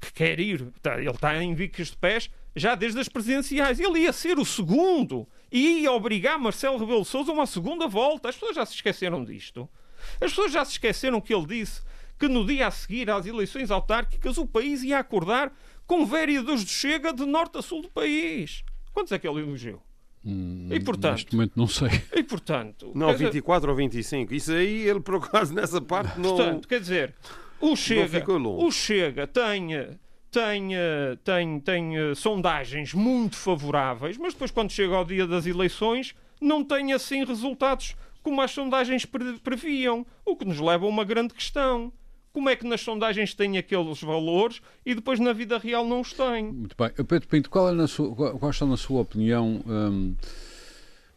que quer ir, tá, ele está em vicas de pés já desde as presidenciais. Ele ia ser o segundo e ia obrigar Marcelo Rebelo Sousa a uma segunda volta. As pessoas já se esqueceram disto. As pessoas já se esqueceram que ele disse que no dia a seguir às eleições autárquicas o país ia acordar com vereadores de Chega de norte a sul do país. Quantos é que ele elegeu? Hum, E, portanto? Neste momento não sei. E portanto, Não, quer dizer, 24 ou 25. Isso aí, ele por acaso, nessa parte, não. portanto, quer dizer, o Chega, o Chega tem, tem, tem, tem sondagens muito favoráveis, mas depois quando chega ao dia das eleições não tem assim resultados como as sondagens pre- previam, o que nos leva a uma grande questão. Como é que nas sondagens tem aqueles valores e depois na vida real não os tem? Muito bem. Pedro Pinto, qual é na sua, quais são, na sua opinião, hum,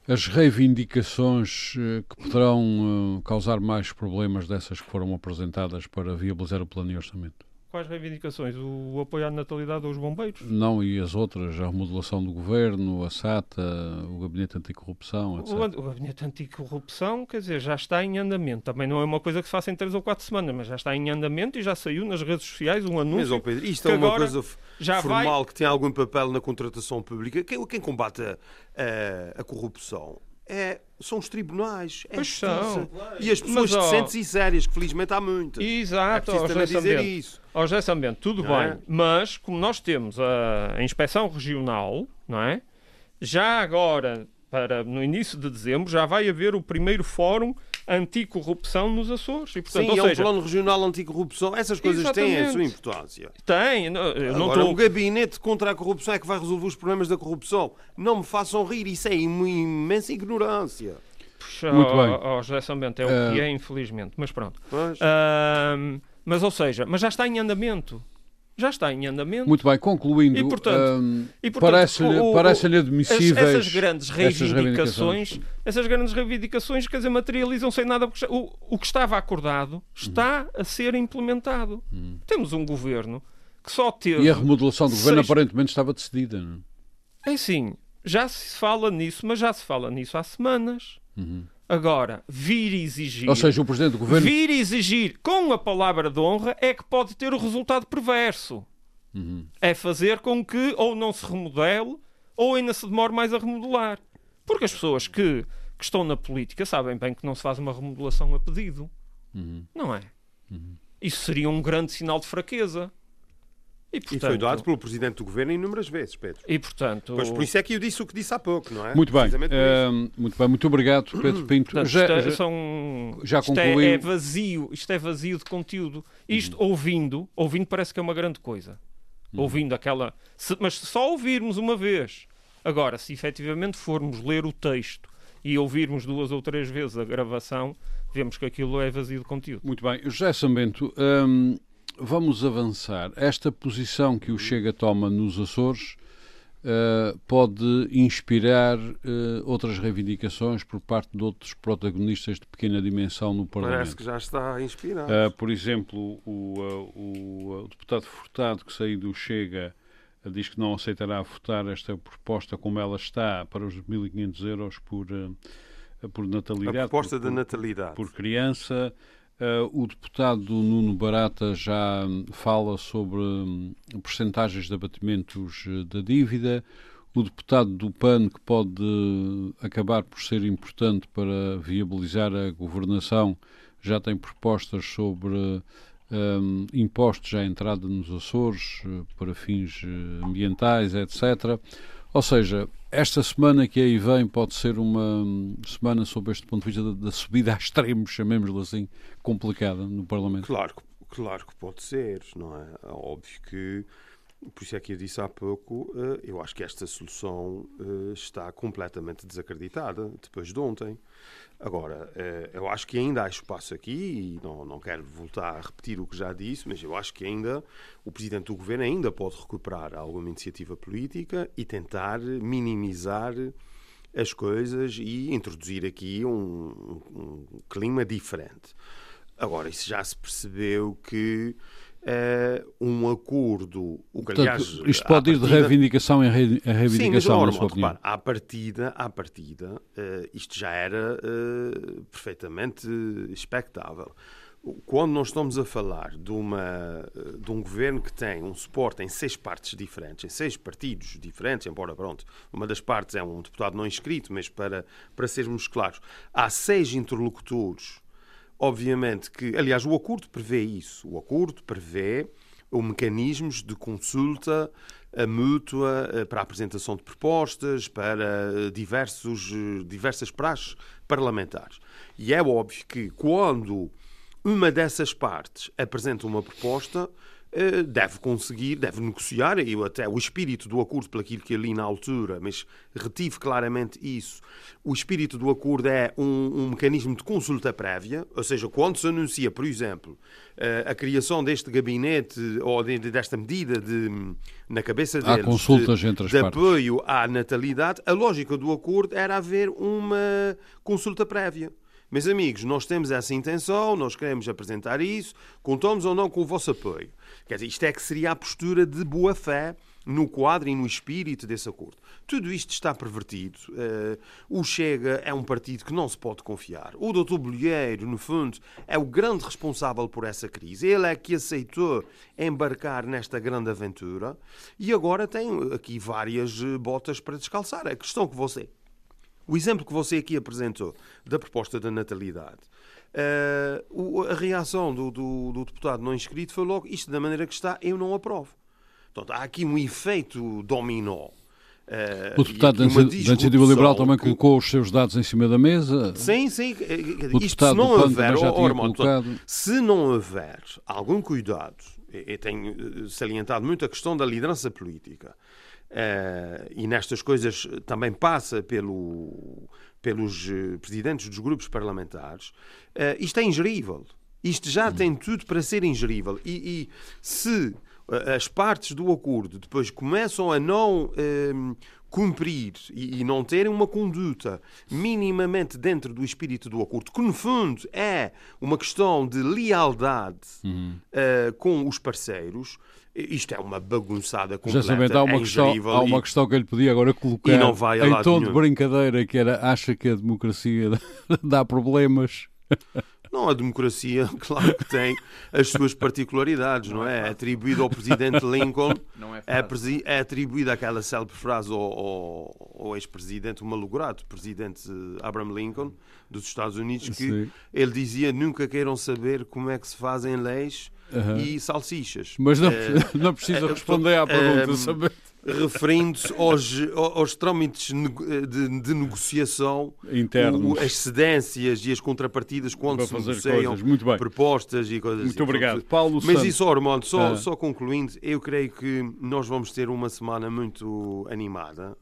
as reivindicações eh, que poderão eh, causar mais problemas dessas que foram apresentadas para viabilizar o plano e orçamento? Quais reivindicações? O apoio à natalidade aos bombeiros? Não, e as outras, a remodelação do governo, a SATA, o Gabinete Anticorrupção, etc. O, o Gabinete Anticorrupção, quer dizer, já está em andamento. Também não é uma coisa que se faça em três ou quatro semanas, mas já está em andamento e já saiu nas redes sociais um Mas, anúncio. ó Pedro, isto que é uma coisa já formal que tem algum papel na contratação pública. Quem, quem combate a, a- a corrupção é, são os tribunais. É Pois são. E as pessoas Mas, decentes e sérias, que felizmente há muitas. é Exato, preciso também José dizer isso. Ó, José Sambento, tudo Não bem. é? Mas, como nós temos a, a inspeção regional, não é? Já agora, para, no início de dezembro, já vai haver o primeiro fórum anticorrupção nos Açores. E, portanto, Sim, ou é um seja, plano regional anticorrupção. Essas coisas têm a sua Exatamente. importância. tem. não- não Agora, estou o gabinete contra a corrupção é que vai resolver os problemas da corrupção. Não me façam rir, isso é uma imensa ignorância. Puxa, Muito ó, bem. ó, José Sambento, é o Eh, que é, infelizmente. Mas pronto. Pois. Ahm, mas, ou seja, mas já está em andamento. Já está em andamento. Muito bem, concluindo, E, portanto, hum, portanto, parece-lhe parece As- admissíveis essas grandes estas reivindicações, essas grandes reivindicações, quer dizer, materializam-se em nada, porque o, o que estava acordado está a ser implementado. Temos um governo que só teve. E a remodelação do governo seis- aparentemente estava decidida. Não? É assim, já se fala nisso, mas já se fala nisso há semanas. Uhum. Agora, vir exigir. Ou seja, o Presidente do Governo... Vir exigir com a palavra de honra é que pode ter o resultado perverso. Uhum. É fazer com que ou não se remodele ou ainda se demore mais a remodelar. Porque as pessoas que, que estão na política sabem bem que não se faz uma remodelação a pedido. Uhum. Não é? Isso seria um grande sinal de fraqueza. E, E portanto, foi dado pelo Presidente do Governo inúmeras vezes, Pedro. e, portanto, Pois por isso é que eu disse o que disse há pouco, não é? Muito bem, hum, muito bem, muito obrigado, Pedro Pinto. Portanto, Já- isto, é, já- são- já isto é- concluiu? é, vazio, isto é vazio de conteúdo. Isto ouvindo, ouvindo parece que é uma grande coisa. uhum. ouvindo aquela. Se, mas só ouvirmos uma vez. Agora, se efetivamente formos ler o texto e ouvirmos duas ou três vezes a gravação, vemos que aquilo é vazio de conteúdo. Muito bem. José Sambento, hum, vamos avançar. Esta posição que o Chega toma nos Açores uh, pode inspirar uh, outras reivindicações por parte de outros protagonistas de pequena dimensão no Parlamento. Parece que já está inspirado. Uh, por exemplo, o, o, o, deputado Furtado, que saiu do Chega, diz que não aceitará votar esta proposta como ela está para os 1.500 euros por, por natalidade. A proposta por, da natalidade. Por criança. Uh, o deputado Nuno Barata já fala sobre um, percentagens de abatimentos uh, da dívida. O deputado do PAN, que pode uh, acabar por ser importante para viabilizar a governação, já tem propostas sobre um, impostos à entrada nos Açores para fins ambientais, etc. Ou seja, esta semana que aí vem pode ser uma semana, sob este ponto de vista, da, da subida a extremos, chamemos-lhe assim, complicada no Parlamento. Claro, claro que pode ser, não é? Óbvio que, por isso é que eu disse há pouco, eh, eu acho que esta solução eh, está completamente desacreditada depois de ontem. Agora, eh, eu acho que ainda há espaço aqui, e não, não quero voltar a repetir o que já disse, mas eu acho que ainda o Presidente do Governo ainda pode recuperar alguma iniciativa política e tentar minimizar as coisas e introduzir aqui um, um, clima diferente. Agora, isso já se percebeu que um acordo. O que, aliás, Portanto, isto pode ir de reivindicação em reivindicação, Sim, mas, na repare, à partida, à partida uh, isto já era uh, perfeitamente expectável. Quando nós estamos a falar de, uma, de um governo que tem um suporte em seis partes diferentes, em seis partidos diferentes, embora, pronto, uma das partes é um deputado não inscrito, mas para, para sermos claros, há seis interlocutores Obviamente que, aliás, o acordo prevê isso. O acordo prevê os mecanismos de consulta mútua eh, para a apresentação de propostas, para eh, diversos, eh, diversas praxes parlamentares. E é óbvio que quando uma dessas partes apresenta uma proposta, deve conseguir, deve negociar, e até o espírito do acordo, pelo aquilo que ali na altura, mas retive claramente isso, o espírito do acordo é um, um mecanismo de consulta prévia, ou seja, quando se anuncia, por exemplo, eh, a criação deste gabinete ou de, desta medida de, na cabeça deles Há consultas de, entre as de partes. apoio à natalidade, a lógica do acordo era haver uma consulta prévia. Meus amigos, nós temos essa intenção, nós queremos apresentar isso, contamos ou não com o vosso apoio. Quer dizer, isto é que seria a postura de boa-fé no quadro e no espírito desse acordo. Tudo isto está pervertido. Uh, o Chega é um partido que não se pode confiar. O Dr. Bolheiro, no fundo, é o grande responsável por essa crise. Ele é que aceitou embarcar nesta grande aventura e agora tem aqui várias eh, botas para descalçar. A questão que você o exemplo que você aqui apresentou da proposta da natalidade, uh, a reação do, do, do, deputado não inscrito foi logo: isto da maneira que está, eu não aprovo. Portanto, há aqui um efeito dominó. Uh, o deputado da Iniciativa Liberal também colocou os seus dados em cima da mesa. Sim, sim. O isto se não houver, oh, colocado... se não houver algum cuidado, eu tenho salientado muito a questão da liderança política, e nestas coisas também passa pelo, pelos eh, presidentes dos grupos parlamentares, uh, isto é ingerível. Isto já tem tudo para ser ingerível. E, e se as partes do acordo depois começam a não ehm, cumprir e, e, não terem uma conduta minimamente dentro do espírito do acordo, que no fundo é uma questão de lealdade uhum. uh, com os parceiros, isto é uma bagunçada completa. Já há uma, é questão, há uma e... questão que eu lhe podia agora colocar e não vai em tom de brincadeira, que era acha que a democracia [LAUGHS] dá problemas. Não, a democracia, [LAUGHS] claro que tem as suas particularidades, não, é? é atribuído ao presidente Lincoln, [LAUGHS] é, é, é atribuída aquela célebre frase ao, ao, ao ex-presidente, o malogrado presidente Abraham Lincoln, dos Estados Unidos, que Sim. ele dizia: nunca queiram saber como é que se fazem leis uhum. e salsichas. Mas não, uh, não precisa uh, responder à pergunta, uh, saber. referindo-se aos, aos trâmites de, de negociação internos, as cedências e as contrapartidas quando se negociam propostas e coisas Muito assim. obrigado. Paulo Mas Santos. isso, Armando, só, ah. só concluindo, eu creio que nós vamos ter uma semana muito animada,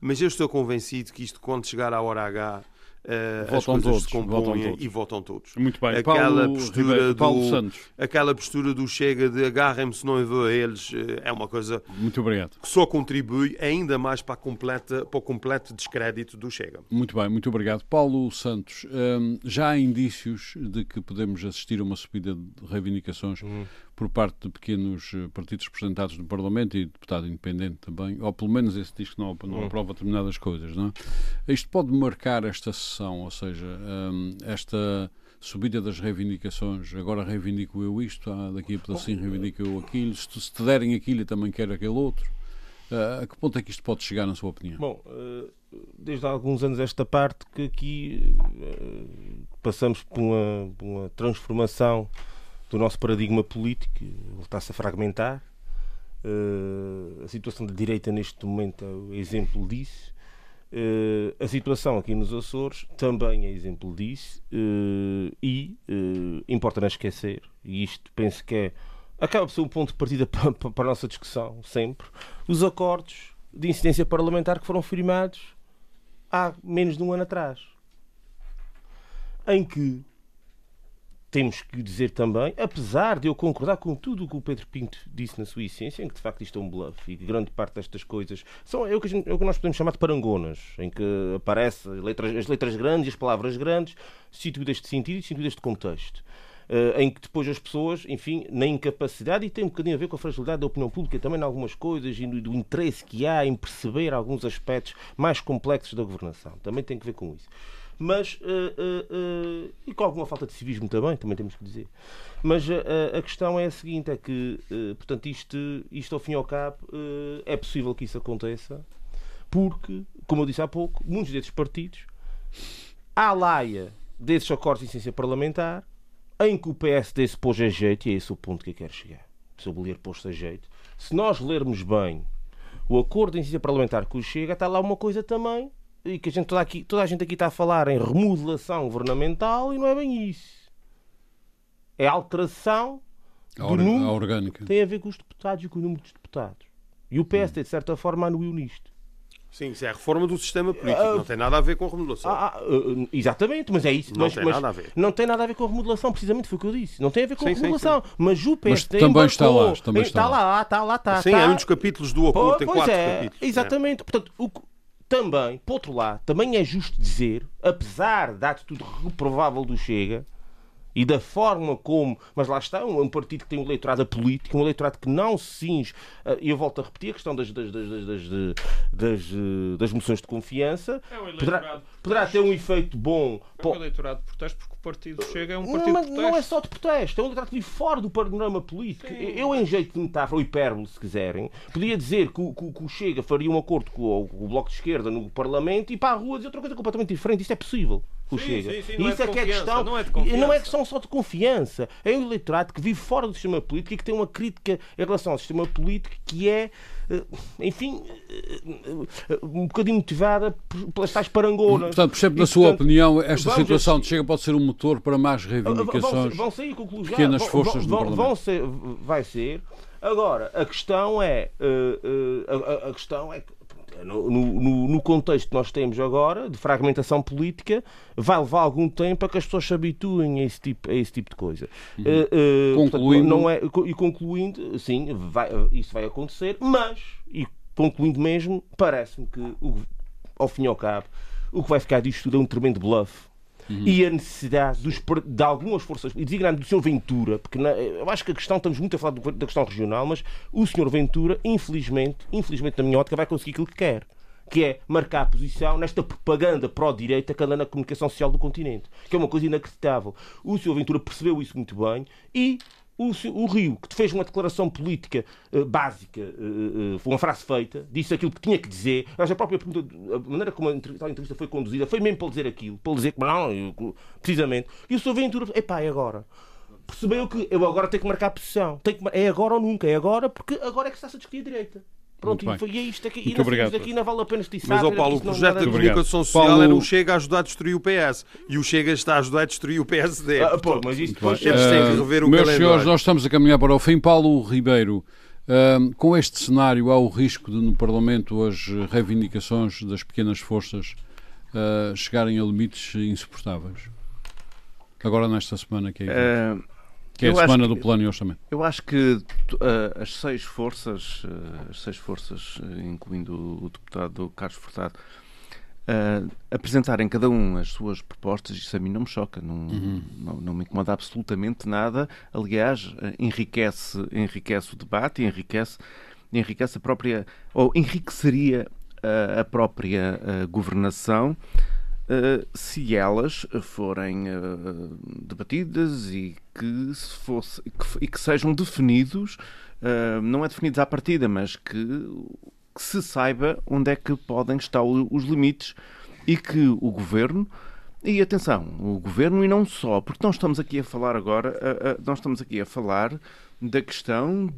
mas eu estou convencido que isto, quando chegar à hora H, Uh, as coisas todos, se compõem todos. e votam todos. Muito bem. Aquela Paulo, postura Paulo do, Santos. Aquela postura do Chega de agarrem-me se não eu vou a eles eh, é uma coisa Muito obrigado. que só contribui ainda mais para, completa, para o completo descrédito do Chega. Muito bem, muito obrigado. Paulo Santos, hum, já há indícios de que podemos assistir a uma subida de reivindicações hum por parte de pequenos eh, partidos representados no Parlamento e deputado independente também, ou pelo menos esse diz que não, não hum. aprova determinadas coisas. Não é? Isto pode marcar esta sessão, ou seja, um, esta subida das reivindicações, agora reivindico eu isto, ah, daqui a pedacinho reivindico eu aquilo, se, se te derem aquilo eu também quero aquele outro. Uh, a que ponto é que isto pode chegar, na sua opinião? Bom, uh, desde há alguns anos esta parte que aqui uh, passamos por uma, por uma transformação do nosso paradigma político, ele está-se a fragmentar. Uh, a situação da direita neste momento é exemplo disso. Uh, a situação aqui nos Açores também é exemplo disso. Uh, e importa não esquecer, e isto penso que é acaba por ser um ponto de partida [LAUGHS] para, para a nossa discussão, sempre, os acordos de incidência parlamentar que foram firmados há menos de um ano atrás. Em que temos que dizer também, apesar de eu concordar com tudo o que o Pedro Pinto disse na sua essência, em que de facto isto é um bluff e que grande parte destas coisas são é o que, gente, é o que nós podemos chamar de parangonas, em que aparecem letras, as letras grandes e as palavras grandes, situídas de sentido e situídas de contexto. Uh, em que depois as pessoas, enfim, na incapacidade, e tem um bocadinho a ver com a fragilidade da opinião pública também em algumas coisas e do interesse que há em perceber alguns aspectos mais complexos da governação. Também tem que ver com isso mas uh, uh, e com alguma falta de civismo também, também temos que dizer. Mas a questão é a seguinte: é que, portanto, isto, isto ao fim e ao cabo é possível que isso aconteça, porque, como eu disse há pouco, muitos desses partidos, à laia desses acordos de ciência parlamentar, em que o PSD se pôs a jeito, e é esse o ponto que eu quero chegar, sobre o ler posto a jeito, se nós lermos bem o acordo de ciência parlamentar que o chega, está lá uma coisa também e que a gente, toda, aqui, toda a gente aqui está a falar em remodelação governamental e não é bem isso. É alteração a, número, a orgânica. Tem a ver com os deputados e com o número dos deputados. E o PSD, de certa forma, anuiu nisto. Sim, isso é a reforma do sistema político, uh, não tem nada a ver com a remodelação. Ah, uh, exatamente, mas é isso. Não mas, tem mas nada a ver. Não tem nada a ver com a remodelação, precisamente foi o que eu disse. Não tem a ver com sim, a remodelação. Sim, sim. Mas o PSD mas também está lá. Também está, está lá. Está lá, está. Sim, está. é um dos capítulos do acordo, tem quatro é, capítulos. Exatamente. É. Portanto, o, também, por outro lado, também é justo dizer, apesar da atitude reprovável do Chega, e da forma como. Mas lá está, um, um partido que tem um eleitorado político, um eleitorado que não se cinge. Uh, e eu volto a repetir a questão das, das, das, das, das, das moções de confiança. É um poderá, poderá ter um efeito bom. É um eleitorado de protesto, porque o partido chega é um partido não, de protesto. Não é só de protesto, é um eleitorado que fora do panorama político. Sim. Eu, em jeito de metáfora, ou hipérbole, se quiserem, podia dizer que, que, que o Chega faria um acordo com o, com o Bloco de Esquerda no Parlamento e para a rua dizer outra coisa completamente diferente. Isto é possível o sim, Chega. Sim, sim, não Isso é, é que é questão. Não é, de não é questão só de confiança. É um eleitorado que vive fora do sistema político e que tem uma crítica em relação ao sistema político que é, eh, enfim, eh, um bocadinho motivada pelas tais parangonas. Portanto, percebe, na sua portanto, opinião, esta situação de Chega pode ser um motor para mais reivindicações vão, vão sair conclusões. pequenas forças vão, do vão ser, Vai ser. Agora, a questão é. Uh, a, a questão é que no, no, no, contexto que nós temos agora, de fragmentação política, vai levar algum tempo a que as pessoas se habituem a esse tipo, a esse tipo de coisa. Uhum. Uh, uh, concluindo... Portanto, não é, e concluindo, sim, vai, isso vai acontecer, mas, e concluindo mesmo, parece-me que, o, ao fim e ao cabo, o que vai ficar disto tudo é um tremendo bluff uhum. e a necessidade dos, de algumas forças, e designando do Sr. Ventura, porque na, eu acho que a questão, estamos muito a falar da questão regional, mas o Sr. Ventura, infelizmente, infelizmente na minha ótica, vai conseguir aquilo que quer que é marcar a posição nesta propaganda pró-direita que anda na comunicação social do continente, que é uma coisa inacreditável. O Sr. Ventura percebeu isso muito bem e o, o, Rio, que fez uma declaração política uh, básica, uh, uh, uma frase feita, disse aquilo que tinha que dizer. a própria a maneira como a entrevista foi conduzida, foi mesmo para dizer aquilo, para dizer que não, eu, precisamente. E o Sr. Ventura, epá, é agora. Percebeu que eu agora tenho que marcar posição. Tenho que, é agora ou nunca, é agora, porque agora é que está-se a discutir a direita. Pronto, e, foi, é isto aqui. Muito e obrigado. aqui não vale a pena estiçar. Mas, ó Paulo, o projeto de comunicação social Paulo... era o Chega a ajudar a destruir o PS. E o Chega está a ajudar a destruir o PSD. Ah, pô, mas isto depois temos uh, que rever o Meus calendário. senhores, nós estamos a caminhar para o fim. Paulo Ribeiro, uh, com este cenário, há o risco de no Parlamento as reivindicações das pequenas forças uh, chegarem a limites insuportáveis? Agora, nesta semana que é. Que é a semana do plano e orçamento. Eu acho que uh, as seis forças, uh, as seis forças, uh, incluindo o deputado Carlos Furtado, apresentarem cada um as suas propostas, isso a mim não me choca, não, uhum. não, não, me incomoda absolutamente nada. Aliás, enriquece, enriquece o debate, enriquece, enriquece a própria, ou enriqueceria a própria governação se elas forem uh, debatidas e que, se fosse, que, e que sejam definidos, não é definidos à partida, mas que, que, se saiba onde é que podem estar os limites e que o governo. E atenção, o governo e não só, porque nós estamos aqui a falar agora, nós estamos aqui a falar da questão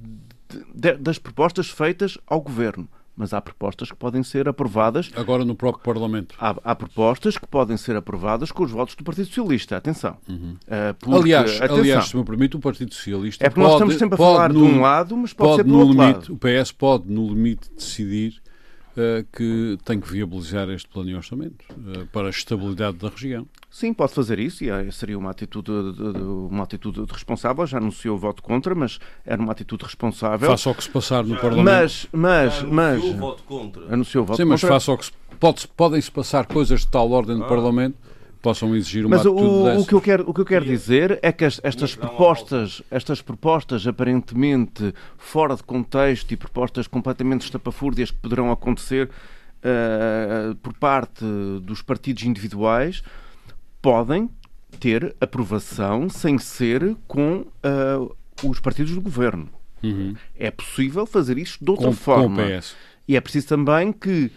de, de, das propostas feitas ao governo mas há propostas que podem ser aprovadas. Agora no próprio Parlamento. Há, há propostas que podem ser aprovadas com os votos do Partido Socialista. Atenção. Uhum. Uh, porque, aliás, atenção. aliás, se me permite, o Partido Socialista. É porque pode, nós estamos sempre a falar no, de um lado, mas pode, pode ser do outro limite, lado. O PS pode, no limite, decidir que tem que viabilizar este plano de orçamento uh, para a estabilidade da região. Sim, pode fazer isso e seria uma atitude, de, de, uma atitude de responsável. Já anunciou o voto contra, mas era uma atitude responsável. Faça o que se passar no Parlamento. Mas, mas, mas. Anunciou o voto contra. Anunciou o voto Sim, contra. mas faça o que se. Pode, podem-se passar coisas de tal ordem no ah. Parlamento possam exigir uma Mas o, o, que eu quero, o que eu quero dizer é que as, estas propostas, estas propostas aparentemente fora de contexto e propostas completamente estapafúrdias que poderão acontecer uh, por parte dos partidos individuais podem ter aprovação sem ser com uh, os partidos do governo. Uhum. É possível fazer isto de outra com, forma. Com o PS. E é preciso também que,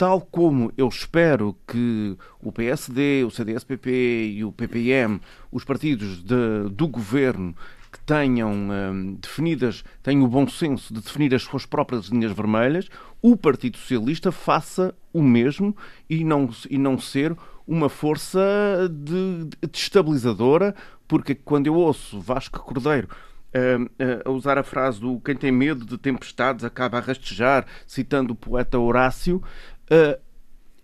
tal como eu espero que o PSD, o CDS-PP e o PPM, os partidos de, do governo, que tenham um, definidas, tenham o bom senso de definir as suas próprias linhas vermelhas, o Partido Socialista faça o mesmo e não, e não ser uma força de, de estabilizadora, porque quando eu ouço Vasco Cordeiro uh, uh, a usar a frase do quem tem medo de tempestades acaba a rastejar, citando o poeta Horácio, uh,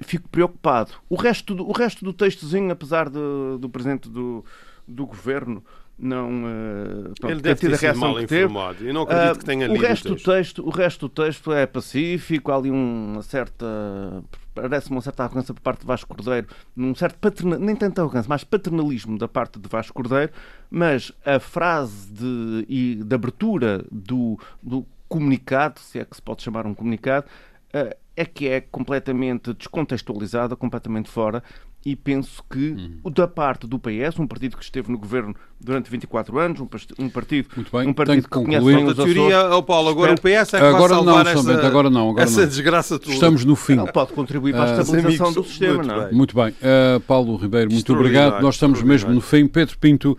fico preocupado. O resto do, o resto do textozinho, apesar de, do presidente do, do governo não uh, pronto, ele deve ter, ter sido mal informado. Eu não acredito uh, que tenha lido o resto o texto. texto. O resto do texto é pacífico, há ali uma certa parece uma certa arrogância por parte de Vasco Cordeiro, num certo paternal, nem tanto arrogância, mas paternalismo da parte de Vasco Cordeiro, mas a frase de, e, de abertura do, do comunicado, se é que se pode chamar um comunicado, uh, é que é completamente descontextualizada, completamente fora e penso que uhum. da parte do PS, um partido que esteve no governo durante 24 anos, um, um partido, Muito bem, um partido que conhece bem a teoria, oh Paulo, agora o PS é que agora vai salvar não, essa, agora não, agora essa não. desgraça toda. Estamos no fim. Ele pode contribuir para a ah, estabilização uh, do sistema, muito não é? Muito bem. Uh, Paulo Ribeiro, muito obrigado. Nós estamos mesmo no fim. Pedro Pinto,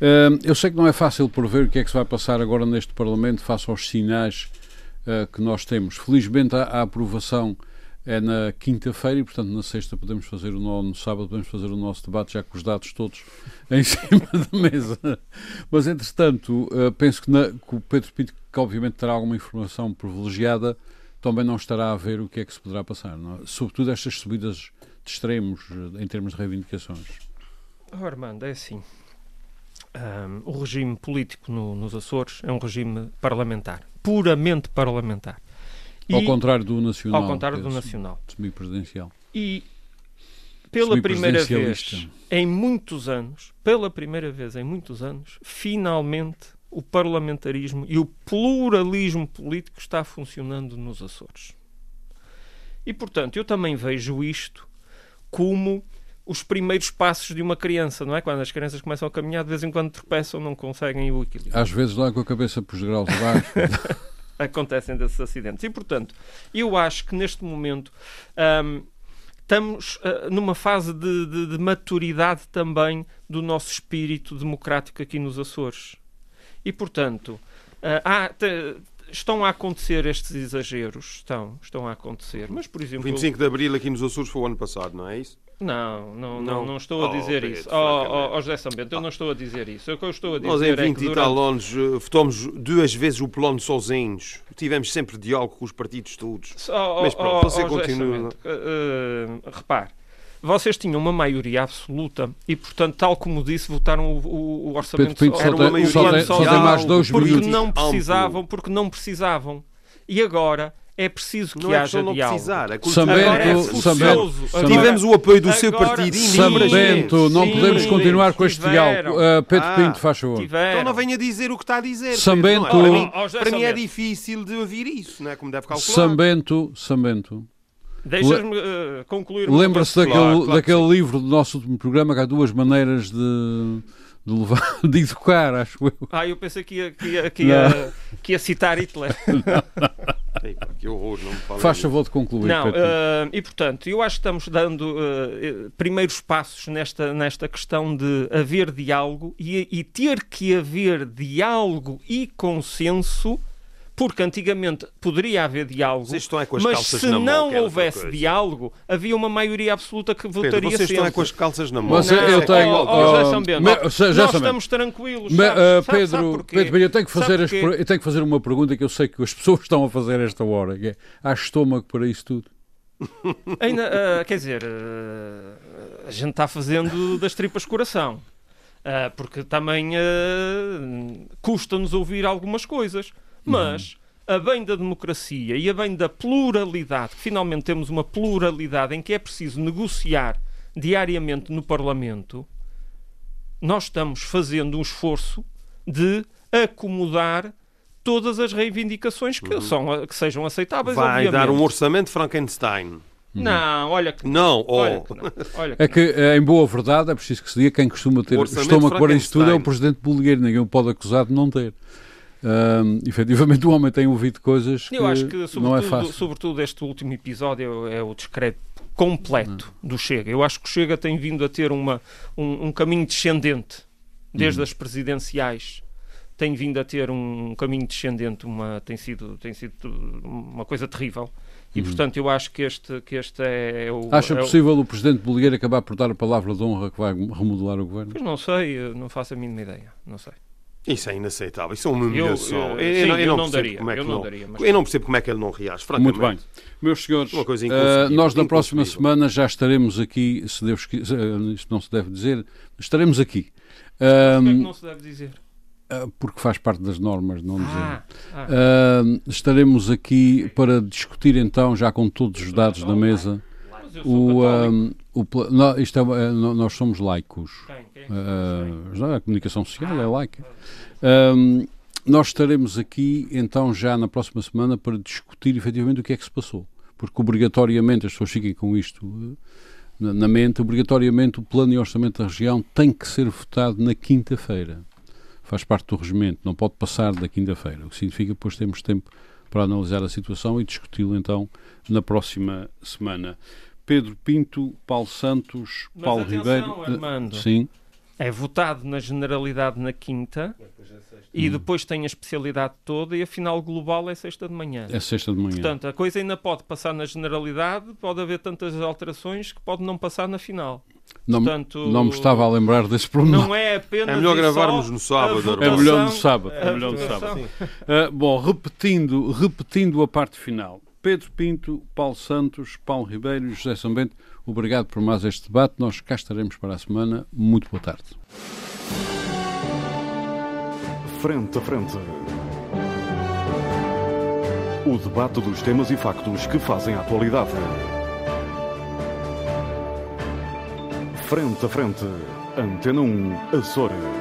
uh, eu sei que não é fácil prever o que é que se vai passar agora neste Parlamento face aos sinais que nós temos. Felizmente a, a aprovação é na quinta-feira e, portanto, na sexta podemos fazer o nosso, no sábado podemos fazer o nosso debate já com os dados todos [LAUGHS] em cima da mesa. Mas, entretanto, uh, penso que, na, que, o Pedro Pinto, que obviamente terá alguma informação privilegiada, também não estará a ver o que é que se poderá passar. É? Sobretudo estas subidas de extremos uh, em termos de reivindicações. Oh, Armando, é assim. Um, o regime político no, nos Açores é um regime parlamentar, puramente parlamentar. Ao e, contrário do Nacional. Ao contrário do Nacional. Semi-presidencial. E pela primeira vez em muitos anos, pela primeira vez em muitos anos, finalmente o parlamentarismo e o pluralismo político está funcionando nos Açores. E, portanto, eu também vejo isto como os primeiros passos de uma criança, não é? Quando as crianças começam a caminhar, de vez em quando tropeçam, não conseguem o equilíbrio. Às vezes lá com a cabeça para os graus abaixo. [LAUGHS] acontecem desses acidentes. E, portanto, eu acho que neste momento um, estamos uh, numa fase de, de, de, maturidade também do nosso espírito democrático aqui nos Açores. E, portanto, uh, há, estão a acontecer estes exageros, estão, estão a acontecer. Mas, por exemplo. 25 de Abril aqui nos Açores foi o ano passado, não é isso? Não, não, não, não, estou a oh, dizer oh, isso. Ó oh, oh, José São Bento, eu não estou a dizer isso. O que eu estou a dizer Nós em 20 é que durante... e tal anos votámos duas vezes o plano sozinhos. Tivemos sempre diálogo com os partidos todos. Oh, Mas pronto, você continua. Uh, repare, vocês tinham uma maioria absoluta e, portanto, tal como disse, votaram o, o, o orçamento Pinto, só, uma maioria só, só mais dois porque minutos. não precisavam, porque não precisavam. E agora é preciso que não é haja não diálogo. Precisar, é Sambento, Tivemos o apoio do seu partido. Sambento, não podemos continuar com este diálogo. Uh, Pedro ah, Pinto, faz favor. Então não venha dizer o que está a dizer. Sambento, para mim, para mim é difícil de ouvir isso, não é? Como deve calcular. Sambento, Sambento. Deixas-me uh, concluir. Lembra-se daquele, claro, claro daquele livro do nosso último programa que há duas maneiras de de, levar, [LAUGHS] de educar, acho eu. Ah, eu pensei que ia, que ia, que ia, que ia citar Hitler. Ei, [LAUGHS] que horror, não me Faz favor de concluir. Não, uh, e portanto, eu acho que estamos dando uh, primeiros passos nesta, nesta questão de haver diálogo e, e ter que haver diálogo e consenso porque antigamente poderia haver diálogo, é mas se não mão, houvesse diálogo, havia uma maioria absoluta que votaria Pedro, vocês sempre. estão é com as calças na mão. Mas eu tenho... Oh, oh, já nós estamos tranquilos, me, uh, Pedro, sabe Pedro, eu tenho, que fazer as, eu tenho que fazer uma pergunta que eu sei que as [LAUGHS] pessoas estão a fazer esta hora, que é, há estômago para isso tudo? Ainda, uh, quer dizer, uh, a gente está fazendo das tripas coração. Uh, porque também custa-nos ouvir algumas coisas. Mas a bem da democracia e a bem da pluralidade, que finalmente temos uma pluralidade em que é preciso negociar diariamente no Parlamento, nós estamos fazendo um esforço de acomodar todas as reivindicações que, uhum. são, que sejam aceitáveis. Vai obviamente. dar um orçamento Frankenstein. Não, olha que não. Oh. Olha que não. Olha que é que, em boa verdade, é preciso que se diga quem costuma ter estômago para isso tudo é o Presidente Boligueiro. Ninguém pode acusar de não ter. Um, efetivamente o homem tem ouvido coisas que, Eu acho que não é fácil. Sobretudo este último episódio é o discreto completo não. do Chega. Eu acho que o Chega tem vindo a ter uma, um, um caminho descendente desde uhum. as presidenciais. Tem vindo a ter um caminho descendente, uma, tem, sido, tem sido uma coisa terrível. E, uhum. portanto, eu acho que este, que este é, o. Acha é possível o... o Presidente Boligueiro acabar por dar a palavra de honra que vai remodelar o governo? Pois não sei, não faço a mínima ideia. Não sei. Isso é inaceitável, isso é uma humilhação. Eu, eu, eu, sim, eu, não, não daria, como é que eu não, daria, mas... eu não percebo como é que ele não reage, francamente. Muito bem. Meus senhores, uh, nós na próxima semana já estaremos aqui, se Deus quiser, uh, isto não se deve dizer, estaremos aqui. Uh, é que não se deve dizer? Uh, porque faz parte das normas, não dizer. Ah, ah. estaremos aqui para discutir então, já com todos os dados na mesa, o, o, não, isto é, nós somos laicos. Quem? Uh, a comunicação social é laica. Um, nós estaremos aqui então já na próxima semana para discutir efetivamente o que é que se passou. Porque obrigatoriamente, as pessoas fiquem com isto na, na mente, obrigatoriamente o plano e orçamento da região tem que ser votado na quinta-feira. Faz parte do regimento, não pode passar da quinta-feira. O que significa que depois temos tempo para analisar a situação e discuti-lo então na próxima semana. Pedro Pinto, Paulo Santos, Mas Paulo atenção, Ribeiro. Armando. Sim é votado na generalidade na quinta e depois tem a especialidade toda e a final global é sexta de manhã. É sexta de manhã. Portanto, a coisa ainda pode passar na generalidade, pode haver tantas alterações que pode não passar na final. Não, Portanto, não me estava a lembrar desse problema. Não é apenas. É melhor gravarmos no sábado. É melhor no sábado. É melhor no sábado. Uh, bom, repetindo, repetindo a parte final. Pedro Pinto, Paulo Santos, Paulo Ribeiro e José São Bento Obrigado por mais este debate. Nós cá estaremos para a semana. Muito boa tarde. Frente a frente. O debate dos temas e factos que fazem a atualidade. Frente a frente. Antena 1, Açores.